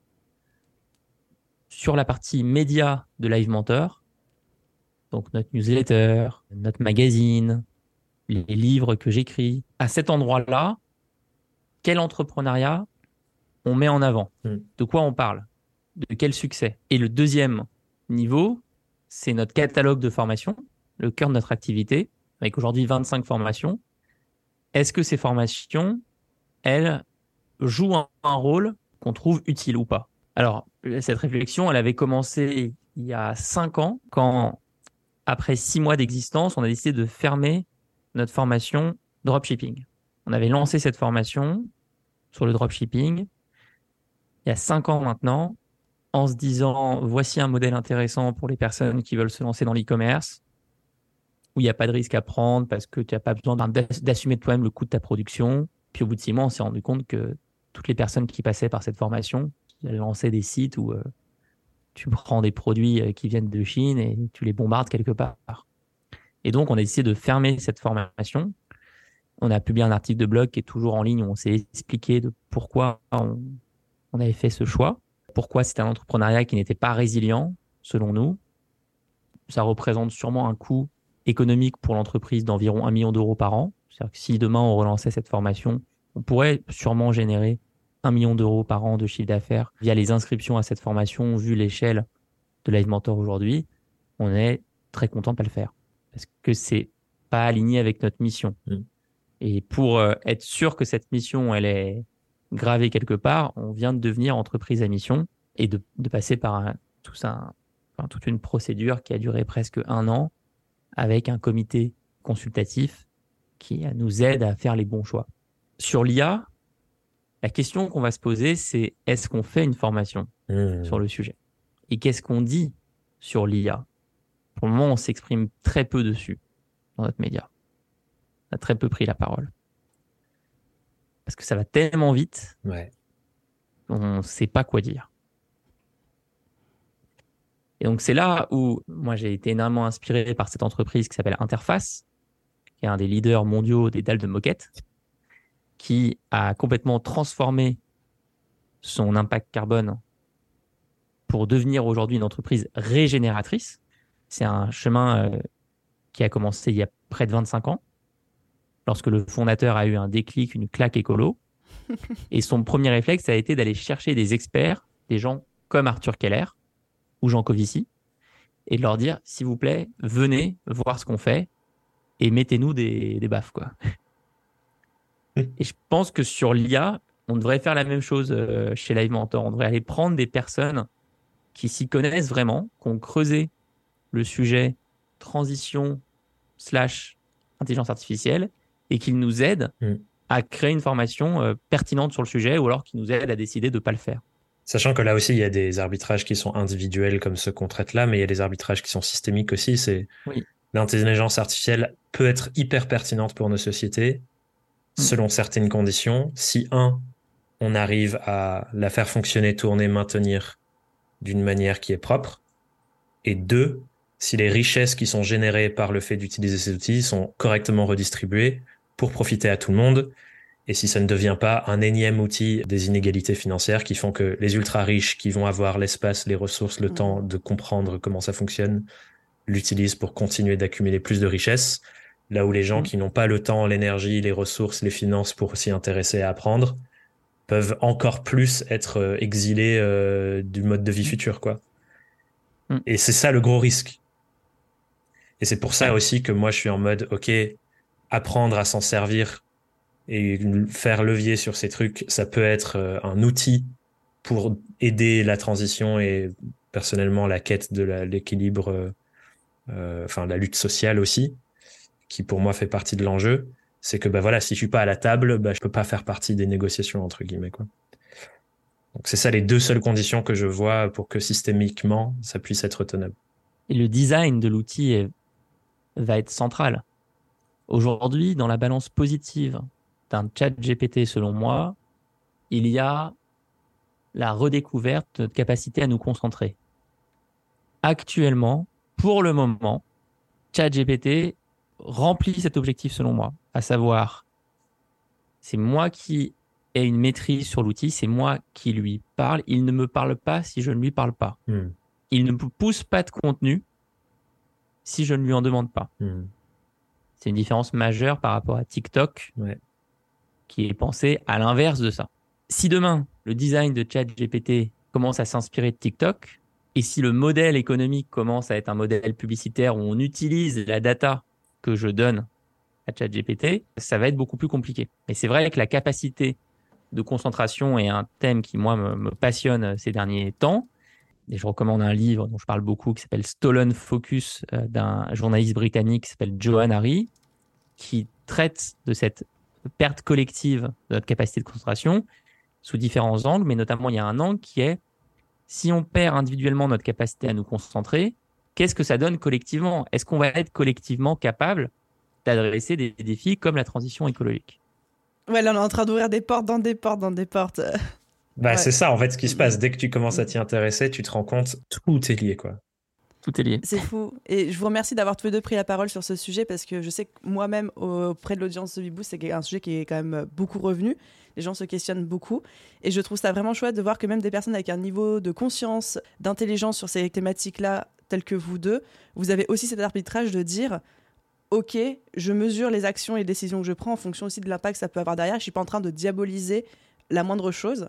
Sur la partie média de Live Mentor, donc notre newsletter, notre magazine, les livres que j'écris. À cet endroit-là, quel entrepreneuriat on met en avant hmm. De quoi on parle De quel succès Et le deuxième niveau, c'est notre catalogue de formation, le cœur de notre activité, avec aujourd'hui 25 formations. Est-ce que ces formations, elles, jouent un, rôle qu'on trouve utile ou pas? Alors, cette réflexion, elle avait commencé il y a cinq ans, quand, après six mois d'existence, on a décidé de fermer notre formation dropshipping. On avait lancé cette formation sur le dropshipping il y a cinq ans maintenant, en se disant voici un modèle intéressant pour les personnes qui veulent se lancer dans l'e-commerce, où il n'y a pas de risque à prendre parce que tu n'as pas besoin d'assumer toi-même le coût de ta production. Puis au bout de six mois, on s'est rendu compte que toutes les personnes qui passaient par cette formation, elles lançaient des sites où euh, tu prends des produits euh, qui viennent de Chine et tu les bombardes quelque part. Et donc, on a décidé de fermer cette formation. On a publié un article de blog qui est toujours en ligne où on s'est expliqué de pourquoi on, avait fait ce choix, pourquoi c'était un entrepreneuriat qui n'était pas résilient, selon nous. Ça représente sûrement un coût économique pour l'entreprise d'environ un million d'euros par an. C'est-à-dire que si demain on relançait cette formation, on pourrait sûrement générer un million d'euros par an de chiffre d'affaires via les inscriptions à cette formation, vu l'échelle de Live Mentor aujourd'hui. On est très content de pas le faire parce que c'est pas aligné avec notre mission. Mm. Et pour euh, être sûr que cette mission, elle est gravée quelque part, on vient de devenir entreprise à mission et de, passer par tout ça, toute une procédure qui a duré presque un an avec un comité consultatif qui nous aide à faire les bons choix. Sur l'IA, la question qu'on va se poser, c'est est-ce qu'on fait une formation mmh. sur le sujet? Et qu'est-ce qu'on dit sur l'IA Pour le moment, on s'exprime très peu dessus dans notre média. A très peu pris la parole. Parce que ça va tellement vite, on ne sait pas quoi dire. Et donc c'est là où moi j'ai été énormément inspiré par cette entreprise qui s'appelle Interface, qui est un des leaders mondiaux des dalles de moquette, qui a complètement transformé son impact carbone pour devenir aujourd'hui une entreprise régénératrice. C'est un chemin euh, qui a commencé il y a près de 25 ans, lorsque le fondateur a eu un déclic, une claque écolo. Et son premier réflexe a été d'aller chercher des experts, des gens comme Arthur Keller, ou Jean Covici et de leur dire, s'il vous plaît, venez voir ce qu'on fait et mettez-nous des, des baffes, quoi. et je pense que sur l'IA, on devrait faire la même chose euh, chez Live Mentor. On devrait aller prendre des personnes qui s'y connaissent vraiment, qui ont creusé le sujet transition slash intelligence artificielle et qu'ils nous aident mm. à créer une formation euh, pertinente sur le sujet ou alors qu'ils nous aident à décider de ne pas le faire. Sachant que là aussi, il y a des arbitrages qui sont individuels comme ceux qu'on traite là, mais il y a des arbitrages qui sont systémiques aussi. C'est l'intelligence artificielle peut être hyper pertinente pour nos sociétés mm. selon certaines conditions. Si un, on arrive à la faire fonctionner, tourner, maintenir d'une manière qui est propre, et deux, si les richesses qui sont générées par le fait d'utiliser ces outils sont correctement redistribuées pour profiter à tout le monde et si ça ne devient pas un énième outil des inégalités financières qui font que les ultra riches qui vont avoir l'espace, les ressources, le mm. temps de comprendre comment ça fonctionne, l'utilisent pour continuer d'accumuler plus de richesses, là où les gens mm. qui n'ont pas le temps, l'énergie, les ressources, les finances pour s'y intéresser à apprendre, peuvent encore plus être euh, exilés euh, du mode de vie mm. futur, quoi. Et c'est ça le gros risque. Et c'est pour ça aussi que moi je suis en mode, ok, apprendre à s'en servir et faire levier sur ces trucs, ça peut être euh, un outil pour aider la transition et personnellement la quête de l'équilibre, euh, euh, enfin la lutte sociale aussi, qui pour moi fait partie de l'enjeu. C'est que bah voilà, si je suis pas à la table, bah je peux pas faire partie des négociations entre guillemets quoi. Donc c'est ça les deux seules conditions que je vois pour que systémiquement ça puisse être tenable. Et le design de l'outil va être central. Aujourd'hui, dans la balance positive d'un chat GPT, selon moi, il y a la redécouverte de notre capacité à nous concentrer. Actuellement, pour le moment, ChatGPT remplit cet objectif selon moi, à savoir, c'est moi qui ai une maîtrise sur l'outil, c'est moi qui lui parle, il ne me parle pas si je ne lui parle pas. Hmm. Il ne me pousse pas de contenu si je ne lui en demande pas. Hmm. C'est une différence majeure par rapport à TikTok, ouais qui est pensé à l'inverse de ça. Si demain, le design de ChatGPT commence à s'inspirer de TikTok, et si le modèle économique commence à être un modèle publicitaire où on utilise la data que je donne à ChatGPT, ça va être beaucoup plus compliqué. Mais c'est vrai que la capacité de concentration est un thème qui, moi, me, passionne ces derniers temps. Et je recommande un livre dont je parle beaucoup qui s'appelle Stolen Focus d'un journaliste britannique qui s'appelle Johan Harry, qui traite de cette perte collective de notre capacité de concentration sous différents angles, mais notamment il y a un angle qui est si on perd individuellement notre capacité à nous concentrer, qu'est-ce que ça donne collectivement? Est-ce qu'on va être collectivement capable d'adresser des défis comme la transition écologique? Ouais, là on est en train d'ouvrir des portes dans des portes dans des portes. Bah, c'est ça en fait ce qui se passe. Dès que tu commences à t'y intéresser, tu te rends compte, tout est lié quoi. Tout est lié. C'est fou. Et je vous remercie d'avoir tous les deux pris la parole sur ce sujet parce que je sais que moi-même, auprès de l'audience de Bibou, c'est un sujet qui est quand même beaucoup revenu. Les gens se questionnent beaucoup. Et je trouve ça vraiment chouette de voir que même des personnes avec un niveau de conscience, d'intelligence sur ces thématiques-là, telles que vous deux, vous avez aussi cet arbitrage de dire ok, je mesure les actions et les décisions que je prends en fonction aussi de l'impact que ça peut avoir derrière. Je ne suis pas en train de diaboliser la moindre chose.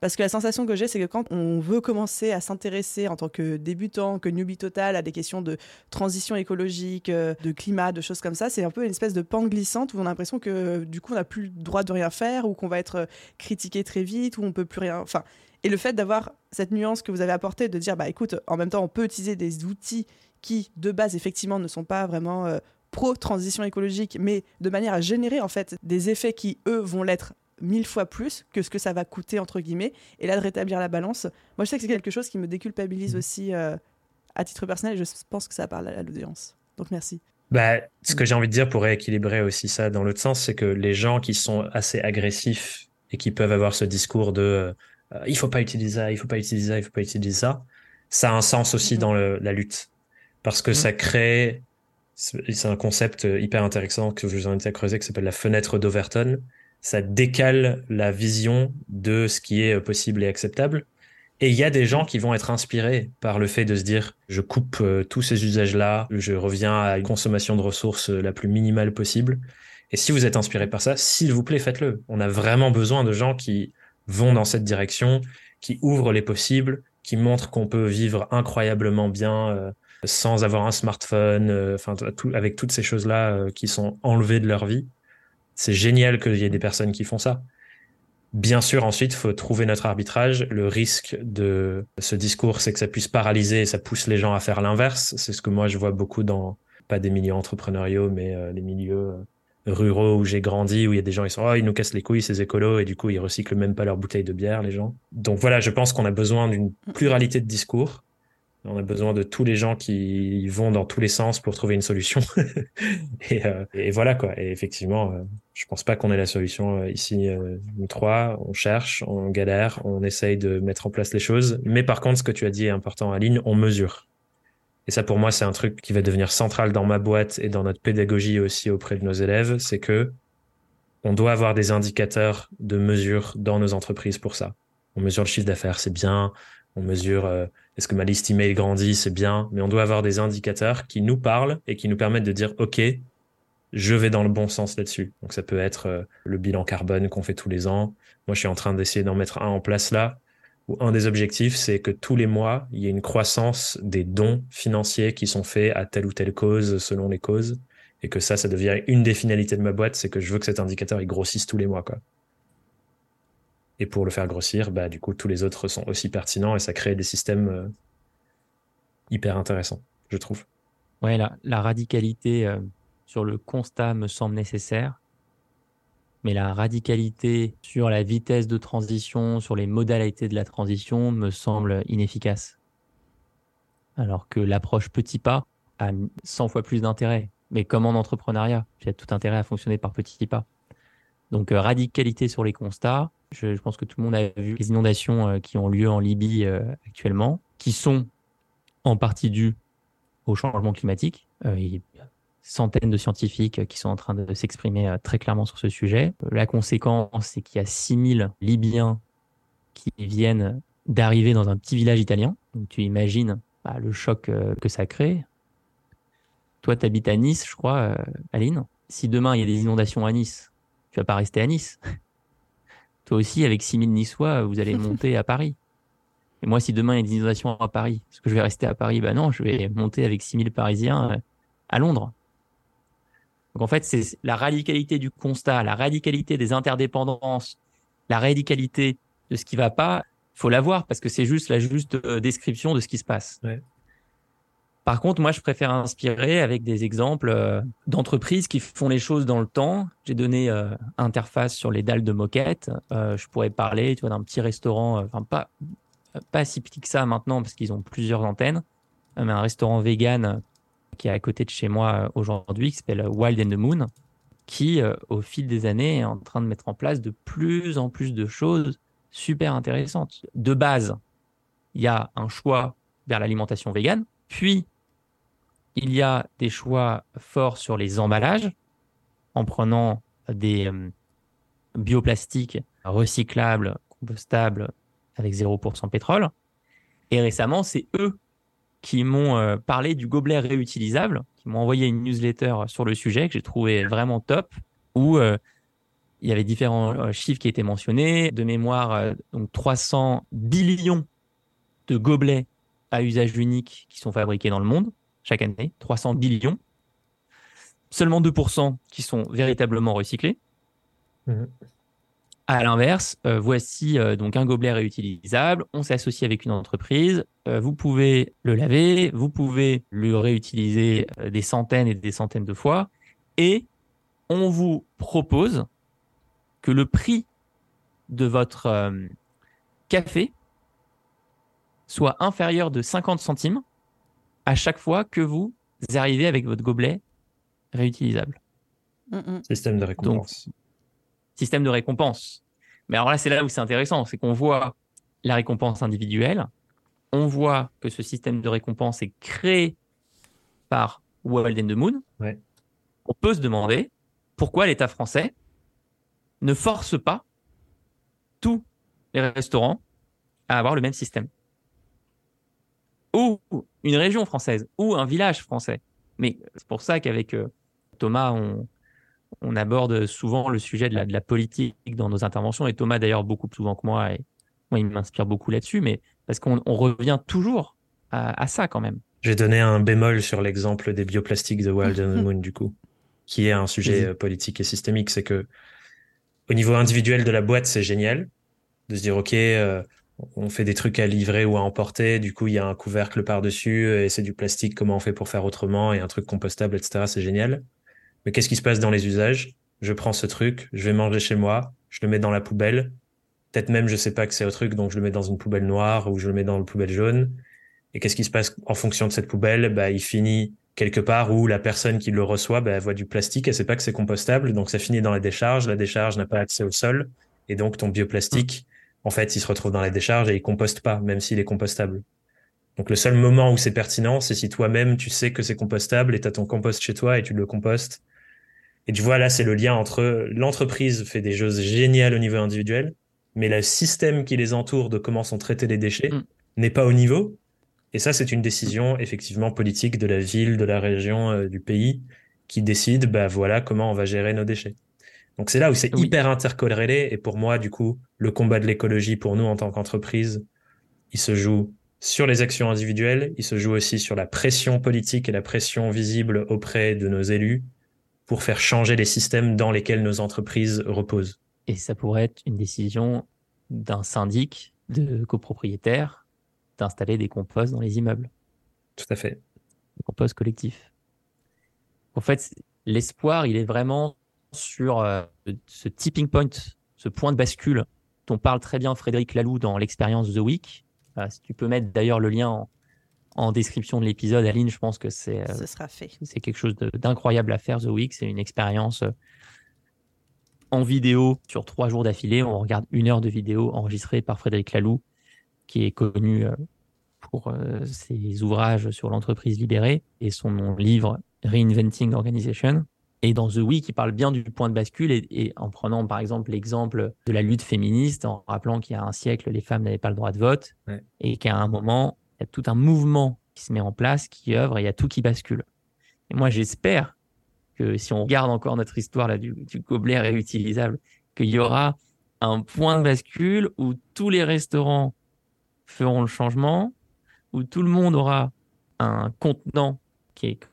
Parce que la sensation que j'ai, c'est que quand on veut commencer à s'intéresser en tant que débutant, que newbie total, à des questions de transition écologique, euh, de climat, de choses comme ça, c'est un peu une espèce de pente glissante où on a l'impression que du coup on n'a plus le droit de rien faire, ou qu'on va être critiqué très vite, ou on peut plus rien. Enfin, et le fait d'avoir cette nuance que vous avez apportée, de dire bah écoute, en même temps on peut utiliser des outils qui de base effectivement ne sont pas vraiment euh, pro transition écologique, mais de manière à générer en fait des effets qui eux vont l'être mille fois plus que ce que ça va coûter, entre guillemets. Et là, de rétablir la balance, moi, je sais que c'est quelque chose qui me déculpabilise mmh. aussi euh, à titre personnel et je pense que ça parle à l'audience. Donc, merci. Bah, ce que j'ai envie de dire pour rééquilibrer aussi ça dans l'autre sens, c'est que les gens qui sont assez agressifs et qui peuvent avoir ce discours de euh, il faut pas utiliser ça, il faut pas utiliser ça, il faut pas utiliser ça, ça a un sens aussi mmh. dans la lutte. Parce que mmh. ça crée, c'est un concept hyper intéressant que je vous invite à creuser qui s'appelle la fenêtre d'Overton ça décale la vision de ce qui est possible et acceptable. Et il y a des gens qui vont être inspirés par le fait de se dire je coupe euh, tous ces usages-là, je reviens à une consommation de ressources euh, la plus minimale possible. Et si vous êtes inspiré par ça, s'il vous plaît, faites-le. On a vraiment besoin de gens qui vont dans cette direction, qui ouvrent les possibles, qui montrent qu'on peut vivre incroyablement bien euh, sans avoir un smartphone, enfin avec toutes ces choses-là qui sont enlevées de leur vie c'est génial qu'il y ait des personnes qui font ça. Bien sûr, ensuite, il faut trouver notre arbitrage. Le risque de ce discours, c'est que ça puisse paralyser et ça pousse les gens à faire l'inverse. C'est ce que moi, je vois beaucoup dans, pas des milieux entrepreneuriaux, mais euh, les milieux euh, ruraux où j'ai grandi, où il y a des gens, ils sont, oh, ils nous cassent les couilles, ces écolos, et du coup, ils recyclent même pas leurs bouteilles de bière, les gens. Donc voilà, je pense qu'on a besoin d'une pluralité de discours on a besoin de tous les gens qui vont dans tous les sens pour trouver une solution. Euh, et, voilà quoi. Et effectivement, euh, je pense pas qu'on ait la solution euh, ici. nous trois, on cherche, on galère, on essaye de mettre en place les choses. Mais par contre, ce que tu as dit est important, Aline, on mesure. Et ça, pour moi, c'est un truc qui va devenir central dans ma boîte et dans notre pédagogie aussi auprès de nos élèves. C'est que on doit avoir des indicateurs de mesure dans nos entreprises pour ça. On mesure le chiffre d'affaires, c'est bien. On mesure est-ce que ma liste email grandit? C'est bien, mais on doit avoir des indicateurs qui nous parlent et qui nous permettent de dire OK, je vais dans le bon sens là-dessus. Donc ça peut être euh, le bilan carbone qu'on fait tous les ans. Moi, je suis en train d'essayer d'en mettre un en place là. Où un des objectifs, c'est que tous les mois, il y ait une croissance des dons financiers qui sont faits à telle ou telle cause selon les causes. Et que ça, ça devient une des finalités de ma boîte, c'est que je veux que cet indicateur, il grossisse tous les mois. Et pour le faire grossir, bah, du coup, tous les autres sont aussi pertinents et ça crée des systèmes euh, hyper intéressants, je trouve. Ouais, la, radicalité euh, sur le constat me semble nécessaire, mais la radicalité sur la vitesse de transition, sur les modalités de la transition me semble inefficace. Alors que l'approche petit pas a 100 fois plus d'intérêt. Mais comme en entrepreneuriat, j'ai tout intérêt à fonctionner par petits pas. Donc euh, radicalité sur les constats, je, pense que tout le monde a vu les inondations euh, qui ont lieu en Libye euh, actuellement, qui sont en partie dues au changement climatique. Euh, il y a centaines de scientifiques qui sont en train de s'exprimer très clairement sur ce sujet. La conséquence, c'est qu'il y a 6000 Libyens qui viennent d'arriver dans un petit village italien. Donc tu imagines bah, le choc que ça crée. Toi, tu habites à Nice, je crois, Aline. Si demain il y a des inondations à Nice, tu vas pas rester à Nice. Toi aussi, avec 6000 Niçois, vous allez monter à Paris. Et moi, si demain il y a des inondations à Paris, est-ce que je vais rester à Paris? Ben non, je vais monter avec 6000 Parisiens euh, à Londres. Donc en fait, c'est la radicalité du constat, la radicalité des interdépendances la radicalité de ce qui va pas, faut la voir parce que c'est juste la juste euh, description de ce qui se passe. Par contre, moi, je préfère inspirer avec des exemples euh, d'entreprises qui font les choses dans le temps. J'ai donné euh, interface sur les dalles de moquette. je pourrais parler, d'un petit restaurant, enfin pas pas si petit que ça maintenant parce qu'ils ont plusieurs antennes, mais un restaurant vegan qui est à côté de chez moi aujourd'hui qui s'appelle Wild and the Moon, qui au fil des années est en train de mettre en place de plus en plus de choses super intéressante. De base, il y a un choix vers l'alimentation végane, puis il y a des choix forts sur les emballages, en prenant des euh, bioplastiques recyclables, compostables, avec 0% pétrole. Et récemment, c'est eux qui m'ont euh, parlé du gobelet réutilisable, qui m'ont envoyé une newsletter sur le sujet que j'ai trouvé vraiment top, où euh, il y avait différents chiffres qui étaient mentionnés. De mémoire, donc 300 billions de gobelets à usage unique qui sont fabriqués dans le monde chaque année. 300 billions. Seulement 2% qui sont véritablement recyclés. Mmh. À l'inverse, euh, voici donc un gobelet réutilisable. On s'associe avec une entreprise. vous pouvez le laver, vous pouvez le réutiliser des centaines et des centaines de fois. Et on vous propose que le prix de votre euh, café soit inférieur de 50 centimes à chaque fois que vous arrivez avec votre gobelet réutilisable. Système de récompense. système de récompense. Mais alors là, c'est là où c'est intéressant, c'est qu'on voit la récompense individuelle, on voit que ce système de récompense est créé par Wild and the Moon. On peut se demander pourquoi l'État français ne force pas tous les restaurants à avoir le même système. Ou une région française, ou un village français. Mais c'est pour ça qu'avec euh, Thomas, on, on, aborde souvent le sujet de la, de la, politique dans nos interventions. Et Thomas, d'ailleurs, beaucoup plus souvent que moi, et moi, il m'inspire beaucoup là-dessus. Mais parce qu'on revient toujours à, ça quand même. J'ai donné un bémol sur l'exemple des bioplastiques de Wild and Moon, du coup, qui est un sujet euh, politique et systémique. C'est que au niveau individuel de la boîte, c'est génial de se dire ok, euh, on fait des trucs à livrer ou à emporter. Du coup, il y a un couvercle par-dessus et c'est du plastique. Comment on fait pour faire autrement et un truc compostable, etc. C'est génial. Mais qu'est-ce qui se passe dans les usages? Je prends ce truc, je vais manger chez moi, je le mets dans la poubelle. Peut-être même je sais pas que c'est un truc, donc je le mets dans une poubelle noire ou je le mets dans une poubelle jaune. Et qu'est-ce qui se passe en fonction de cette poubelle? Bah, il finit quelque part où la personne qui le reçoit bah, voit du plastique, elle sait pas que c'est compostable, donc ça finit dans la décharge. La décharge n'a pas accès au sol, et donc ton bioplastique, en fait, il se retrouve dans la décharge et il composte pas, même s'il est compostable. Donc le seul moment où c'est pertinent, c'est si toi-même tu sais que c'est compostable et tu as ton compost chez toi et tu le compostes. Et tu vois là, c'est le lien entre l'entreprise fait des choses géniales au niveau individuel, mais le système qui les entoure de comment sont traités les déchets mm. n'est pas au niveau et ça, c'est une décision effectivement politique de la ville, de la région, euh, du pays, qui décide, bah voilà, comment on va gérer nos déchets. Donc c'est là où c'est hyper intercorrélé. Et pour moi, du coup, le combat de l'écologie pour nous en tant qu'entreprise, il se joue sur les actions individuelles, il se joue aussi sur la pression politique et la pression visible auprès de nos élus pour faire changer les systèmes dans lesquels nos entreprises reposent. Et ça pourrait être une décision d'un syndic de copropriétaires d'installer des composts dans les immeubles. Tout à fait. Des composts collectifs. En fait, l'espoir, il est vraiment sur euh, ce tipping point, ce point de bascule dont parle très bien Frédéric Laloux dans l'expérience The Week. Euh, si tu peux mettre d'ailleurs le lien en, description de l'épisode, Aline, je pense que c'est euh, Ce sera fait. C'est quelque chose d'incroyable à faire, The Week. C'est une expérience en vidéo sur trois jours d'affilée. On regarde une heure de vidéo enregistrée par Frédéric Laloux qui est connu pour ses ouvrages sur l'entreprise libérée et son livre Reinventing Organization. Et dans The Week, il parle bien du point de bascule et, en prenant par exemple l'exemple de la lutte féministe, en rappelant qu'il y a un siècle, les femmes n'avaient pas le droit de vote et qu'à un moment, il y a tout un mouvement qui se met en place, qui œuvre et il y a tout qui bascule. Et moi, j'espère que si on regarde encore notre histoire là, du, du gobelet réutilisable, qu'il y aura un point de bascule où tous les restaurants feront le changement, où tout le monde aura un contenant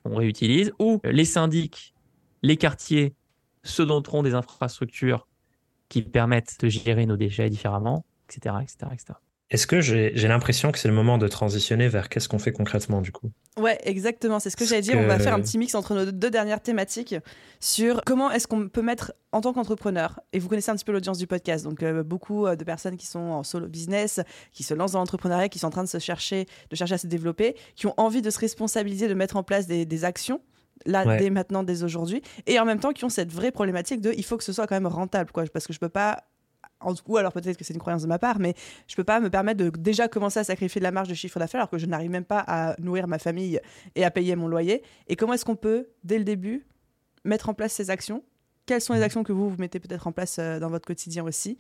qu'on réutilise, où les syndics, les quartiers se doteront des infrastructures qui permettent de gérer nos déchets différemment, etc., etc., etc. Est-ce que j'ai l'impression que c'est le moment de transitionner vers qu'est-ce qu'on fait concrètement du coup? Ouais, exactement. C'est ce que j'allais dire. On va faire un petit mix entre nos deux dernières thématiques sur comment est-ce qu'on peut mettre en tant qu'entrepreneur. Et vous connaissez un petit peu l'audience du podcast, donc euh, beaucoup euh, de personnes qui sont en solo business, qui se lancent dans l'entrepreneuriat, qui sont en train de se chercher, de chercher à se développer, qui ont envie de se responsabiliser, de mettre en place des, actions là dès maintenant, dès aujourd'hui, et en même temps qui ont cette vraie problématique de il faut que ce soit quand même rentable, quoi, parce que je peux pas ou alors peut-être que c'est une croyance de ma part, mais je peux pas me permettre de déjà commencer à sacrifier de la marge de chiffre d'affaires alors que je n'arrive même pas à nourrir ma famille et à payer mon loyer. Et comment est-ce qu'on peut, dès le début, mettre en place ces actions? Quelles sont les mmh. actions que vous, vous mettez peut-être en place euh, dans votre quotidien aussi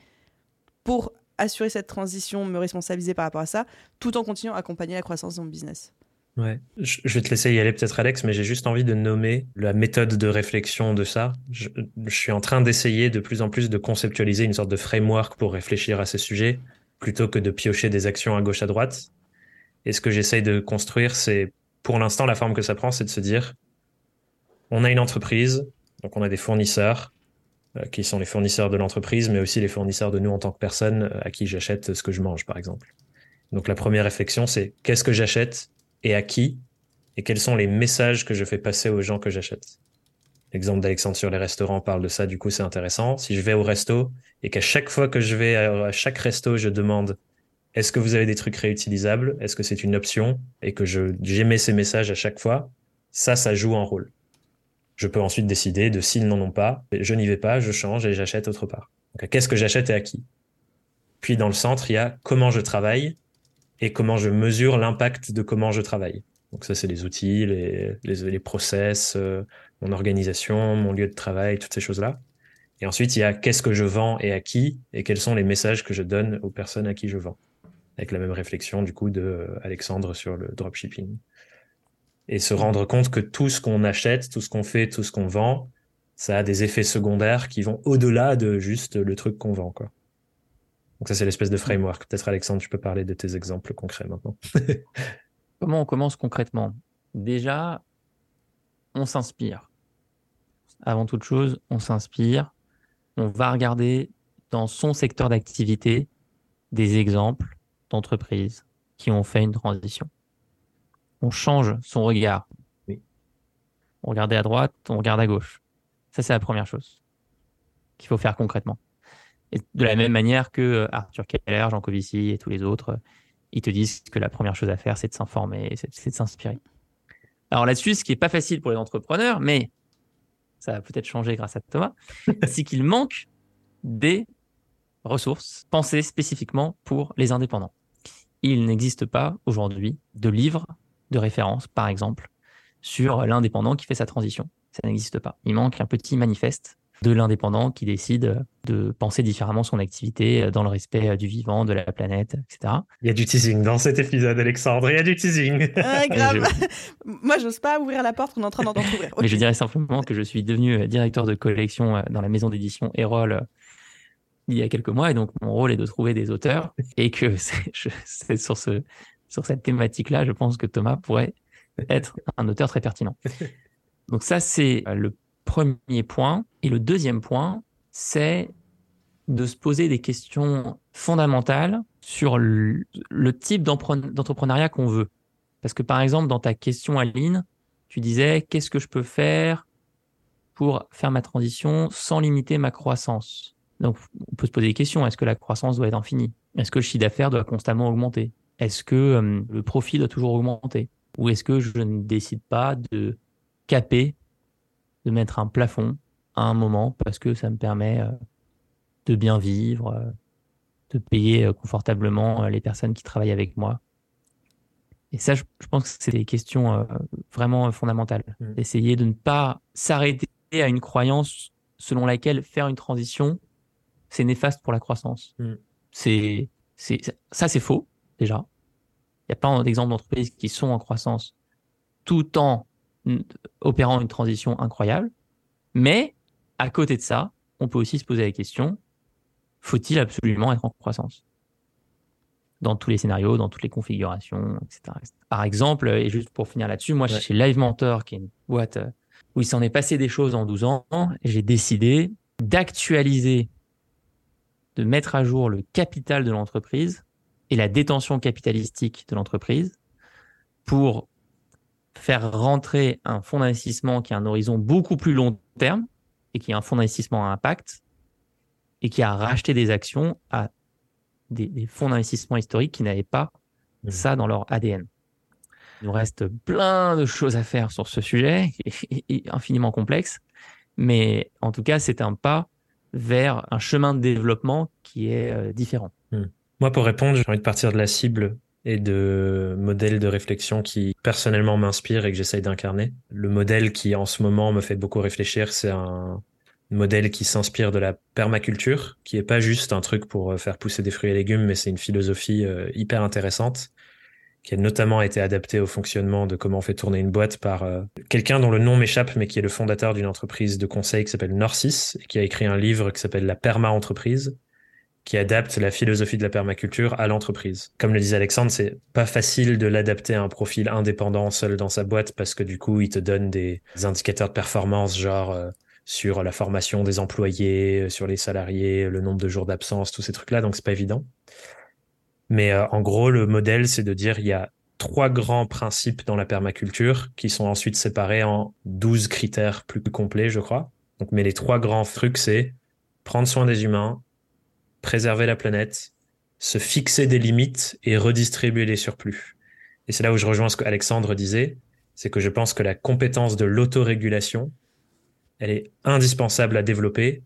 pour assurer cette transition, me responsabiliser par rapport à ça, tout en continuant à accompagner la croissance de mon business? Je vais te laisser y aller peut-être Alex, mais j'ai juste envie de nommer la méthode de réflexion de ça. Je, suis en train d'essayer de plus en plus de conceptualiser une sorte de framework pour réfléchir à ces sujets, plutôt que de piocher des actions à gauche à droite. Et ce que j'essaye de construire, c'est pour l'instant la forme que ça prend, c'est de se dire, on a une entreprise, donc on a des fournisseurs, euh, qui sont les fournisseurs de l'entreprise, mais aussi les fournisseurs de nous en tant que personnes euh, à qui j'achète ce que je mange, par exemple. Donc la première réflexion, c'est qu'est-ce que j'achète et à qui et quels sont les messages que je fais passer aux gens que j'achète. L'exemple d'Alexandre sur les restaurants parle de ça, du coup c'est intéressant. Si je vais au resto et qu'à chaque fois que je vais à chaque resto, je demande est-ce que vous avez des trucs réutilisables? Est-ce que c'est une option? Et que j'émets ces messages à chaque fois, ça, ça joue un rôle. Je peux ensuite décider de s'ils n'en ont pas, je n'y vais pas, je change et j'achète autre part. Qu'est-ce que j'achète et à qui? Puis dans le centre, il y a comment je travaille et comment je mesure l'impact de comment je travaille. Donc ça, c'est les outils, les, les, les process, euh, mon organisation, mon lieu de travail, toutes ces choses-là. Et ensuite, il y a qu'est-ce que je vends et à qui, et quels sont les messages que je donne aux personnes à qui je vends. Avec la même réflexion, du coup, de euh, Alexandre sur le dropshipping. Et se rendre compte que tout ce qu'on achète, tout ce qu'on fait, tout ce qu'on vend, ça a des effets secondaires qui vont au-delà de juste le truc qu'on vend, quoi. Donc ça, c'est l'espèce de framework. Peut-être Alexandre, tu peux parler de tes exemples concrets maintenant. Comment on commence concrètement? Déjà, on s'inspire. Avant toute chose, on s'inspire. On va regarder dans son secteur d'activité des exemples d'entreprises qui ont fait une transition. On change son regard. On regarde à droite, on regarde à gauche. Ça, c'est la première chose qu'il faut faire concrètement. Et de la même manière que euh, Arthur Keller, Jean Covici et tous les autres, euh, ils te disent que la première chose à faire, c'est de s'informer, c'est de s'inspirer. Alors là-dessus, ce qui est pas facile pour les entrepreneurs, mais ça va peut-être changer grâce à Thomas, c'est qu'il manque des ressources pensées spécifiquement pour les indépendants. Il n'existe pas aujourd'hui de livre de référence, par exemple, sur l'indépendant qui fait sa transition. Ça n'existe pas. Il manque un petit manifeste de l'indépendant qui décide de penser différemment son activité dans le respect du vivant, de la planète, etc. Il y a du teasing dans cet épisode, Alexandre. Il y a du teasing. Ah, grave. Moi, j'ose pas ouvrir la porte qu'on est en train d'ouvrir. Mais je dirais simplement que je suis devenu directeur de collection dans la maison d'édition Erol il y a quelques mois, et donc mon rôle est de trouver des auteurs, et que c'est sur, ce, sur cette thématique-là, je pense que Thomas pourrait être un auteur très pertinent. Donc ça, c'est le premier point. Et le deuxième point, c'est de se poser des questions fondamentales sur le, type d'entrepreneuriat qu'on veut. Parce que par exemple, dans ta question, Aline, tu disais qu'est-ce que je peux faire pour faire ma transition sans limiter ma croissance? Donc, on peut se poser des questions. Est-ce que la croissance doit être infinie? Est-ce que le chiffre d'affaires doit constamment augmenter? Est-ce que euh, le profit doit toujours augmenter? Ou est-ce que je ne décide pas de caper de mettre un plafond à un moment parce que ça me permet euh, de bien vivre, euh, de payer euh, confortablement les personnes qui travaillent avec moi. Et ça, je, pense que c'est des questions vraiment fondamentales. Mmh. Essayer de ne pas s'arrêter à une croyance selon laquelle faire une transition, c'est néfaste pour la croissance. Mmh. C'est, c'est, ça, c'est faux, déjà. Il y a plein d'exemples d'entreprises qui sont en croissance tout en opérant une transition incroyable. Mais à côté de ça, on peut aussi se poser la question, faut-il absolument être en croissance? Dans tous les scénarios, dans toutes les configurations, etc. Par exemple, et juste pour finir là-dessus, moi, chez Live Mentor, qui est une boîte euh, où il s'en est passé des choses en 12 ans, j'ai décidé d'actualiser de mettre à jour le capital de l'entreprise et la détention capitalistique de l'entreprise pour faire rentrer un fonds d'investissement qui a un horizon beaucoup plus long terme et qui a un fonds d'investissement à impact et qui a racheté des actions à des, fonds d'investissement historiques qui n'avaient pas mmh. ça dans leur ADN. Il nous reste plein de choses à faire sur ce sujet, et, infiniment complexe, mais en tout cas, c'est un pas vers un chemin de développement qui est euh, différent. Mmh. Moi, pour répondre, j'ai envie de partir de la cible et de modèles de réflexion qui personnellement m'inspirent et que j'essaye d'incarner. Le modèle qui en ce moment me fait beaucoup réfléchir, c'est un modèle qui s'inspire de la permaculture, qui est pas juste un truc pour euh, faire pousser des fruits et légumes, mais c'est une philosophie euh, hyper intéressante qui a notamment été adaptée au fonctionnement de comment on fait tourner une boîte par euh, quelqu'un dont le nom m'échappe, mais qui est le fondateur d'une entreprise de conseil qui s'appelle Norcis et qui a écrit un livre qui s'appelle La Perma Entreprise qui adapte la philosophie de la permaculture à l'entreprise. Comme le disait Alexandre, c'est pas facile de l'adapter à un profil indépendant seul dans sa boîte parce que du coup, il te donne des indicateurs de performance genre euh, sur la formation des employés, sur les salariés, le nombre de jours d'absence, tous ces trucs-là, donc c'est pas évident. Mais euh, en gros, le modèle, c'est de dire il y a trois grands principes dans la permaculture qui sont ensuite séparés en douze critères plus complets, je crois. Donc, mais les trois grands trucs, c'est prendre soin des humains, préserver la planète, se fixer des limites et redistribuer les surplus. Et c'est là où je rejoins ce que Alexandre disait, c'est que je pense que la compétence de l'autorégulation, elle est indispensable à développer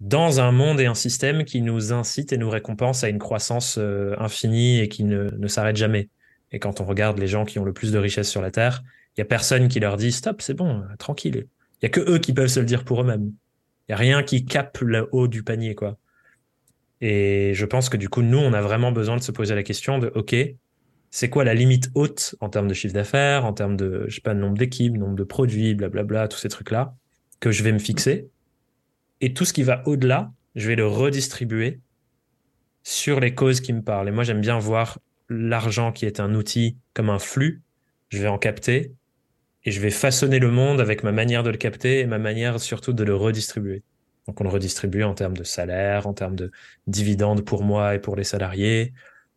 dans un monde et un système qui nous incite et nous récompense à une croissance euh, infinie et qui ne, s'arrête jamais. Et quand on regarde les gens qui ont le plus de richesses sur la Terre, il y a personne qui leur dit stop, c'est bon, tranquille. Il y a que eux qui peuvent se le dire pour eux-mêmes. Il y a rien qui capte le haut du panier, quoi. Et je pense que du coup, nous, on a vraiment besoin de se poser la question de, OK, c'est quoi la limite haute en termes de chiffre d'affaires, en termes de, je sais pas, nombre d'équipes, nombre de produits, blablabla, tous ces trucs-là, que je vais me fixer. Et tout ce qui va au-delà, je vais le redistribuer sur les causes qui me parlent. Et moi, j'aime bien voir l'argent qui est un outil comme un flux. Je vais en capter et je vais façonner le monde avec ma manière de le capter et ma manière surtout de le redistribuer. Donc on le redistribue en termes de salaire, en termes de dividendes pour moi et pour les salariés.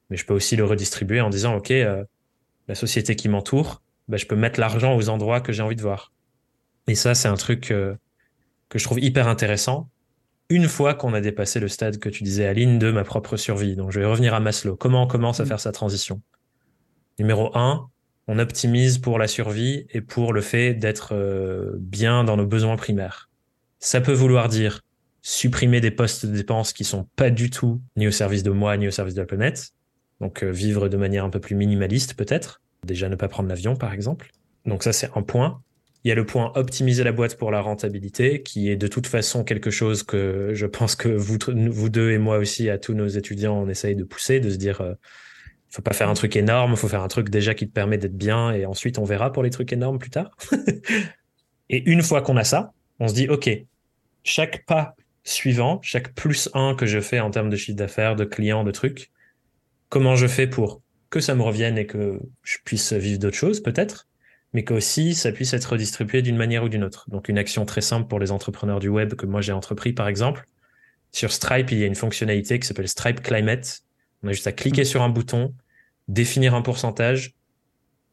Mais je peux aussi le redistribuer en disant, OK, euh, la société qui m'entoure, bah, je peux mettre l'argent aux endroits que j'ai envie de voir. Et ça, c'est un truc euh, que je trouve hyper intéressant. Une fois qu'on a dépassé le stade que tu disais, Aline, de ma propre survie. Donc je vais revenir à Maslow. Comment on commence à mmh. faire sa transition? Numéro un, on optimise pour la survie et pour le fait d'être euh, bien dans nos besoins primaires. Ça peut vouloir dire supprimer des postes de dépenses qui sont pas du tout ni au service de moi ni au service de la planète. Donc euh, vivre de manière un peu plus minimaliste peut-être. Déjà ne pas prendre l'avion par exemple. Donc ça c'est un point. Il y a le point optimiser la boîte pour la rentabilité, qui est de toute façon quelque chose que je pense que vous, vous deux et moi aussi, à tous nos étudiants, on essaye de pousser, de se dire, euh, faut pas faire un truc énorme, faut faire un truc déjà qui te permet d'être bien, et ensuite on verra pour les trucs énormes plus tard. et une fois qu'on a ça, on se dit, OK, chaque pas suivant, chaque plus un que je fais en termes de chiffre d'affaires, de clients, de trucs, comment je fais pour que ça me revienne et que je puisse vivre d'autres choses, peut-être, mais qu'aussi ça puisse être redistribué d'une manière ou d'une autre. Donc une action très simple pour les entrepreneurs du web que moi j'ai entrepris, par exemple. Sur Stripe, il y a une fonctionnalité qui s'appelle Stripe Climate. On a juste à cliquer sur un bouton, définir un pourcentage.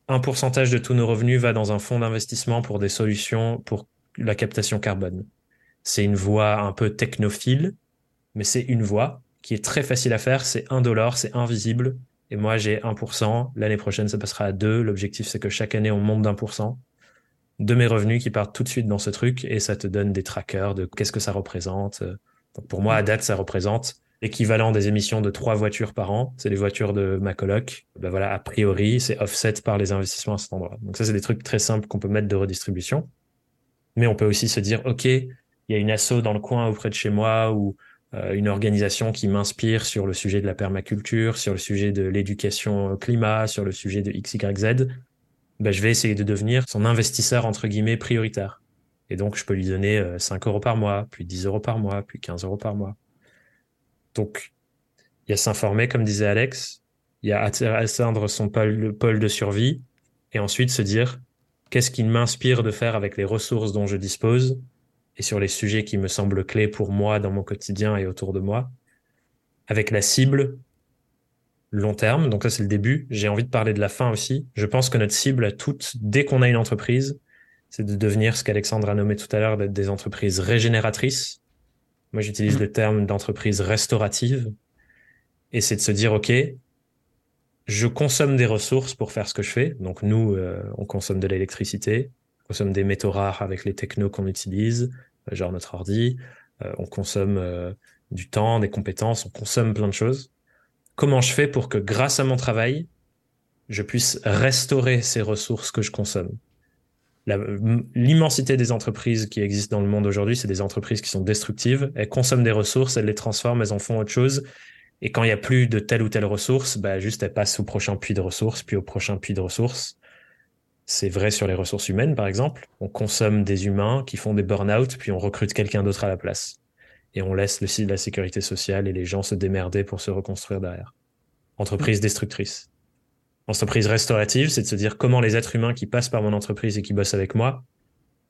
Un pourcentage de tous nos revenus va dans un fonds d'investissement pour des solutions pour la captation carbone. C'est une voie un peu technophile, mais c'est une voie qui est très facile à faire. C'est un dollar, c'est invisible. Et moi, j'ai 1%. L'année prochaine, ça passera à 2. L'objectif, c'est que chaque année, on monte d'un pour cent de mes revenus qui partent tout de suite dans ce truc et ça te donne des trackers de qu'est-ce que ça représente. Pour moi, à date, ça représente l'équivalent des émissions de trois voitures par an. C'est les voitures de ma coloc. Ben voilà, a priori, c'est offset par les investissements à cet endroit. Donc ça, c'est des trucs très simples qu'on peut mettre de redistribution. Mais on peut aussi se dire, OK, il y a une asso dans le coin auprès de chez moi ou euh, une organisation qui m'inspire sur le sujet de la permaculture, sur le sujet de l'éducation climat, sur le sujet de XYZ. Ben, je vais essayer de devenir son investisseur entre guillemets prioritaire. Et donc, je peux lui donner 5 euh, euros par mois, puis 10 euros par mois, puis 15 euros par mois. Donc, il y a s'informer, comme disait Alex, il y a atteindre son pôle, pôle de survie, et ensuite se dire, qu'est-ce qui m'inspire de faire avec les ressources dont je dispose? Et sur les sujets qui me semblent clés pour moi dans mon quotidien et autour de moi. avec la cible long terme. Donc ça, c'est le début. J'ai envie de parler de la fin aussi. Je pense que notre cible à toutes, dès qu'on a une entreprise, c'est de devenir ce qu'Alexandre a nommé tout à l'heure, d'être des entreprises régénératrices. Moi, j'utilise mmh. le terme d'entreprise restaurative. Et c'est de se dire, OK, je consomme des ressources pour faire ce que je fais. Donc nous, euh, on consomme de l'électricité, consomme des métaux rares avec les technos qu'on utilise, euh, genre notre ordi, euh, on consomme du temps, des compétences, on consomme plein de choses. Comment je fais pour que grâce à mon travail, je puisse restaurer ces ressources que je consomme? L'immensité des entreprises qui existent dans le monde aujourd'hui, c'est des entreprises qui sont destructives. Elles consomment des ressources, elles les transforment, elles en font autre chose. Et quand il n'y a plus de telle ou telle ressource, bah juste elles passent au prochain puits de ressources, puis au prochain puits de ressources. C'est vrai sur les ressources humaines, par exemple. On consomme des humains qui font des burn-out, puis on recrute quelqu'un d'autre à la place et on laisse le la sécurité sociale et les gens se démerder pour se reconstruire derrière. Entreprise destructrice. Entreprise restaurative, c'est de se dire comment les êtres humains qui passent par mon entreprise et qui bossent avec moi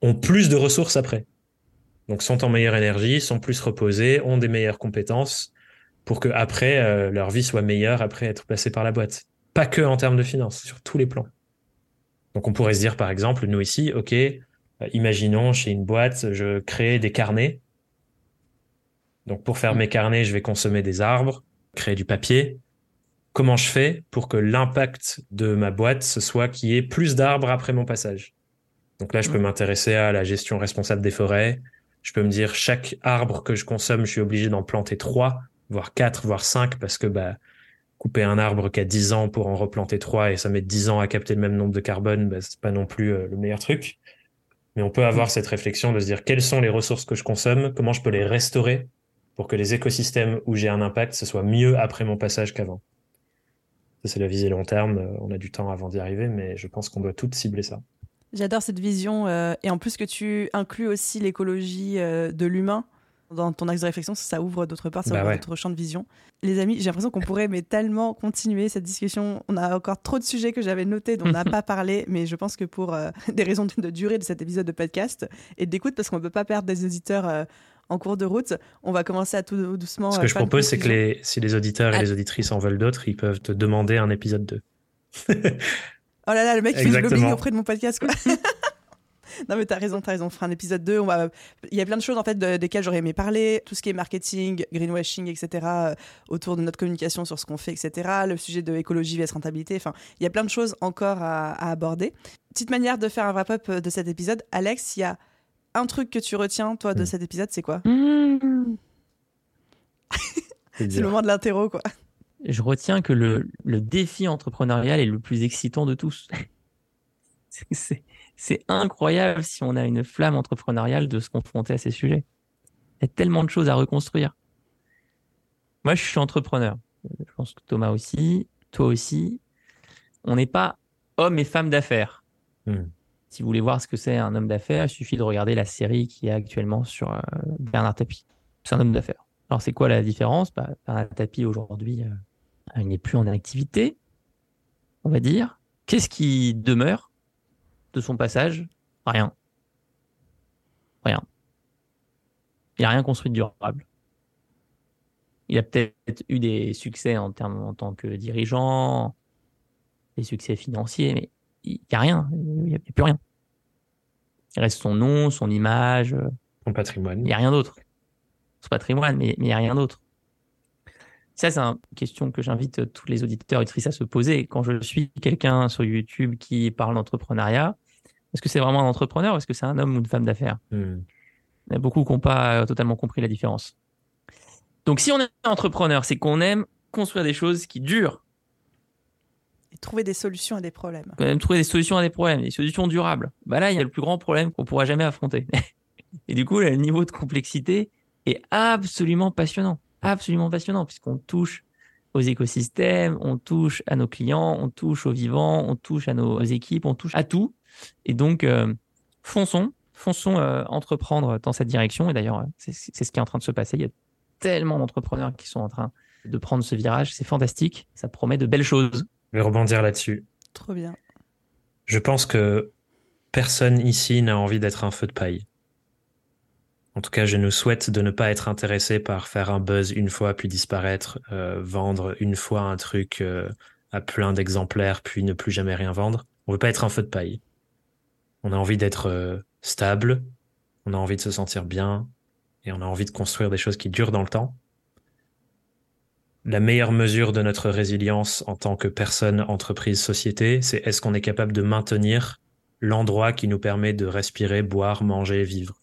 ont plus de ressources après. Donc sont en meilleure énergie, sont plus reposés, ont des meilleures compétences pour que après euh, leur vie soit meilleure après être passé par la boîte. Pas que en termes de finances, sur tous les plans. Donc on pourrait se dire par exemple, nous ici, ok, euh, imaginons chez une boîte, je crée des carnets donc pour faire mm. mes carnets, je vais consommer des arbres, créer du papier. Comment je fais pour que l'impact de ma boîte, ce soit qu'il y ait plus d'arbres après mon passage? Donc là, je peux mm. m'intéresser à la gestion responsable des forêts. Je peux me dire, chaque arbre que je consomme, je suis obligé d'en planter trois, voire quatre, voire cinq, parce que bah, couper un arbre qui a 10 ans pour en replanter trois et ça met 10 ans à capter le même nombre de carbone, bah, c'est pas non plus euh, le meilleur truc. Mais on peut avoir cette réflexion de se dire quelles sont les ressources que je consomme, comment je peux les restaurer pour que les écosystèmes où j'ai un impact, ce soit mieux après mon passage qu'avant? Ça, c'est la visée long terme. Euh, on a du temps avant d'y arriver, mais je pense qu'on doit toutes cibler ça. J'adore cette vision. Euh, et en plus que tu inclus aussi l'écologie de l'humain dans ton axe de réflexion, ça ouvre d'autre part, ça bah ouvre d'autres champs de vision. Les amis, j'ai l'impression qu'on pourrait mais tellement continuer cette discussion. On a encore trop de sujets que j'avais notés dont on n'a pas parlé, mais je pense que pour des raisons de, durée de cet épisode de podcast et d'écoute, parce qu'on ne peut pas perdre des auditeurs en cours de route. On va commencer à tout doucement. Ce que je propose, c'est que les, si les auditeurs et les auditrices en veulent d'autres, ils peuvent te demander un épisode 2. oh là là, le mec, il fait lobbying auprès de mon podcast, quoi. non, mais t'as raison, t'as raison. On fera un épisode 2. On va... Il y a plein de choses, en fait, desquelles j'aurais aimé parler. Tout ce qui est marketing, greenwashing, etc., euh, autour de notre communication sur ce qu'on fait, etc. Le sujet de écologie vs rentabilité. Enfin, il y a plein de choses encore à, à aborder. Petite manière de faire un wrap-up de cet épisode. Alex, il y a un truc que tu retiens, toi, de hmm. cet épisode, c'est quoi? Mmh. C'est le moment de l'interro, quoi. Je retiens que le, le, défi entrepreneurial est le plus excitant de tous. c'est incroyable si on a une flamme entrepreneuriale de se confronter à ces sujets. Il y a tellement de choses à reconstruire. Moi, je suis entrepreneur. Je pense que Thomas aussi, toi aussi. On n'est pas homme et femme d'affaires. Hmm. Si vous voulez voir ce que c'est un homme d'affaires, il suffit de regarder la série qui est actuellement sur euh, Bernard Tapie. C'est un homme d'affaires. Alors, c'est quoi la différence? Bah, Bernard Tapie, aujourd'hui, euh, il n'est plus en activité, on va dire. Qu'est-ce qui demeure? De son passage Rien. Rien. Il n'a rien construit de durable. Il a peut-être eu des succès en, termes, en tant que dirigeant, des succès financiers, mais il n'y a rien. Il n'y a, plus rien. Il reste son nom, son image. Son patrimoine. Il n'y a rien d'autre. Son patrimoine, mais il n'y a rien d'autre. Ça, c'est une question que j'invite tous les auditeurs et auditrices à se poser. Quand je suis quelqu'un sur YouTube qui parle d'entrepreneuriat, est-ce que c'est vraiment un entrepreneur ou est-ce que c'est un homme ou une femme d'affaires? Hmm. Il y a beaucoup qui n'ont pas totalement compris la différence. Donc, si on est entrepreneur, c'est qu'on aime construire des choses qui durent. Et trouver des solutions à des problèmes. Même trouver des solutions à des problèmes, des solutions durables. Bah là, il y a le plus grand problème qu'on pourra jamais affronter. Et du coup, le niveau de complexité est absolument passionnant. Absolument passionnant, puisqu'on touche aux écosystèmes, on touche à nos clients, on touche aux vivants, on touche à nos équipes, on touche à tout. Et donc, euh, fonçons, fonçons euh, entreprendre dans cette direction. Et d'ailleurs, c'est ce qui est en train de se passer. Il y a tellement d'entrepreneurs qui sont en train de prendre ce virage. C'est fantastique. Ça promet de belles choses. Je vais rebondir là-dessus. Trop bien. Je pense que personne ici n'a envie d'être un feu de paille. En tout cas, je nous souhaite de ne pas être intéressé par faire un buzz une fois puis disparaître, euh, vendre une fois un truc euh, à plein d'exemplaires puis ne plus jamais rien vendre. On veut pas être un feu de paille. On a envie d'être euh, stable, on a envie de se sentir bien et on a envie de construire des choses qui durent dans le temps. La meilleure mesure de notre résilience en tant que personne, entreprise, société, c'est est-ce qu'on est capable de maintenir l'endroit qui nous permet de respirer, boire, manger, vivre?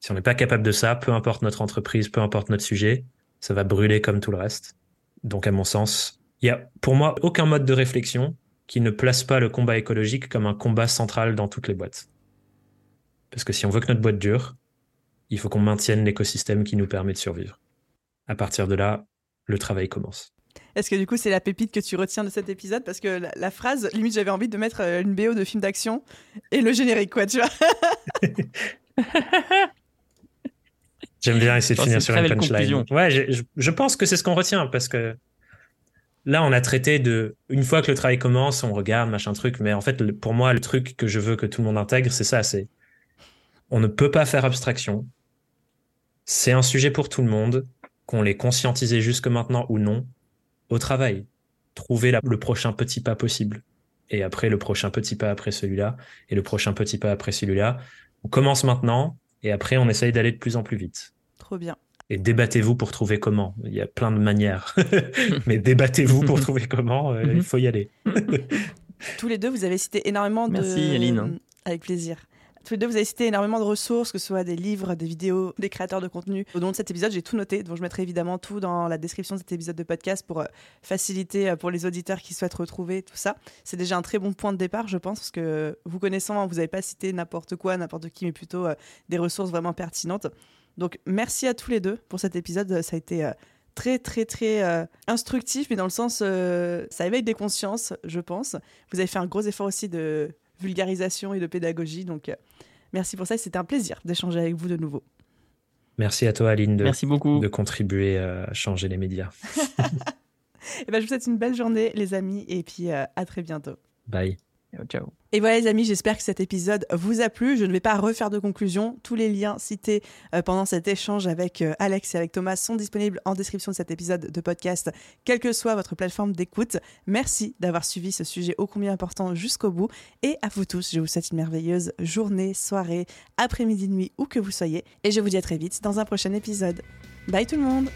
Si on n'est pas capable de ça, peu importe notre entreprise, peu importe notre sujet, ça va brûler comme tout le reste. Donc, à mon sens, il y a pour moi aucun mode de réflexion qui ne place pas le combat écologique comme un combat central dans toutes les boîtes. Parce que si on veut que notre boîte dure, il faut qu'on maintienne l'écosystème qui nous permet de survivre. À partir de là, le travail commence. Est-ce que du coup c'est la pépite que tu retiens de cet épisode? Parce que la, la phrase, limite j'avais envie de mettre euh, une BO de film d'action et le générique, quoi, tu vois J'aime bien essayer de Oh, finir sur une punchline. Ouais, je, je- je pense que c'est ce qu'on retient parce que là, on a traité de une fois que le travail commence, on regarde machin truc. Mais en fait, pour moi, le truc que je veux que tout le monde intègre, c'est ça. C'est on ne peut pas faire abstraction. C'est un sujet pour tout le monde, qu'on l'ait conscientisé jusque maintenant ou non, au travail. Trouver le prochain petit pas possible. Et après, le prochain petit pas après celui-là. Et le prochain petit pas après celui-là. On commence maintenant. Et après, on essaye d'aller de plus en plus vite Trop bien. Et débattez-vous pour trouver comment. Il y a plein de manières, mais débattez-vous pour trouver comment. euh, il faut y aller. Tous les deux, vous avez cité énormément de. Merci, Aline. Avec plaisir. Tous les deux, vous avez cité énormément de ressources, que ce soit des livres, des vidéos, des créateurs de contenu. Au long de cet épisode, j'ai tout noté, donc je mettrai évidemment tout dans la description de cet épisode de podcast pour euh, faciliter euh, pour les auditeurs qui souhaitent retrouver tout ça. C'est déjà un très bon point de départ, je pense, parce que vous connaissant, hein, vous n'avez pas cité n'importe quoi, n'importe qui, mais plutôt des ressources vraiment pertinentes. Donc merci à tous les deux pour cet épisode. Ça a été euh, très très très euh, instructif, mais dans le sens, euh, ça éveille des consciences, je pense. Vous avez fait un gros effort aussi de vulgarisation et de pédagogie, donc euh, merci pour ça. C'était un plaisir d'échanger avec vous de nouveau. Merci à toi, Aline, de, Merci beaucoup. de contribuer à changer les médias. Et ben, je vous souhaite une belle journée, les amis, et puis euh, à très bientôt. Bye. Ciao, ciao. Et voilà les amis, j'espère que cet épisode vous a plu. Je ne vais pas refaire de conclusion. Tous les liens cités euh, pendant cet échange avec euh, Alex et avec Thomas sont disponibles en description de cet épisode de podcast, quelle que soit votre plateforme d'écoute. Merci d'avoir suivi ce sujet ô combien important jusqu'au bout. Et à vous tous, je vous souhaite une merveilleuse journée, soirée, après-midi, nuit, où que vous soyez. Et je vous dis à très vite dans un prochain épisode. Bye tout le monde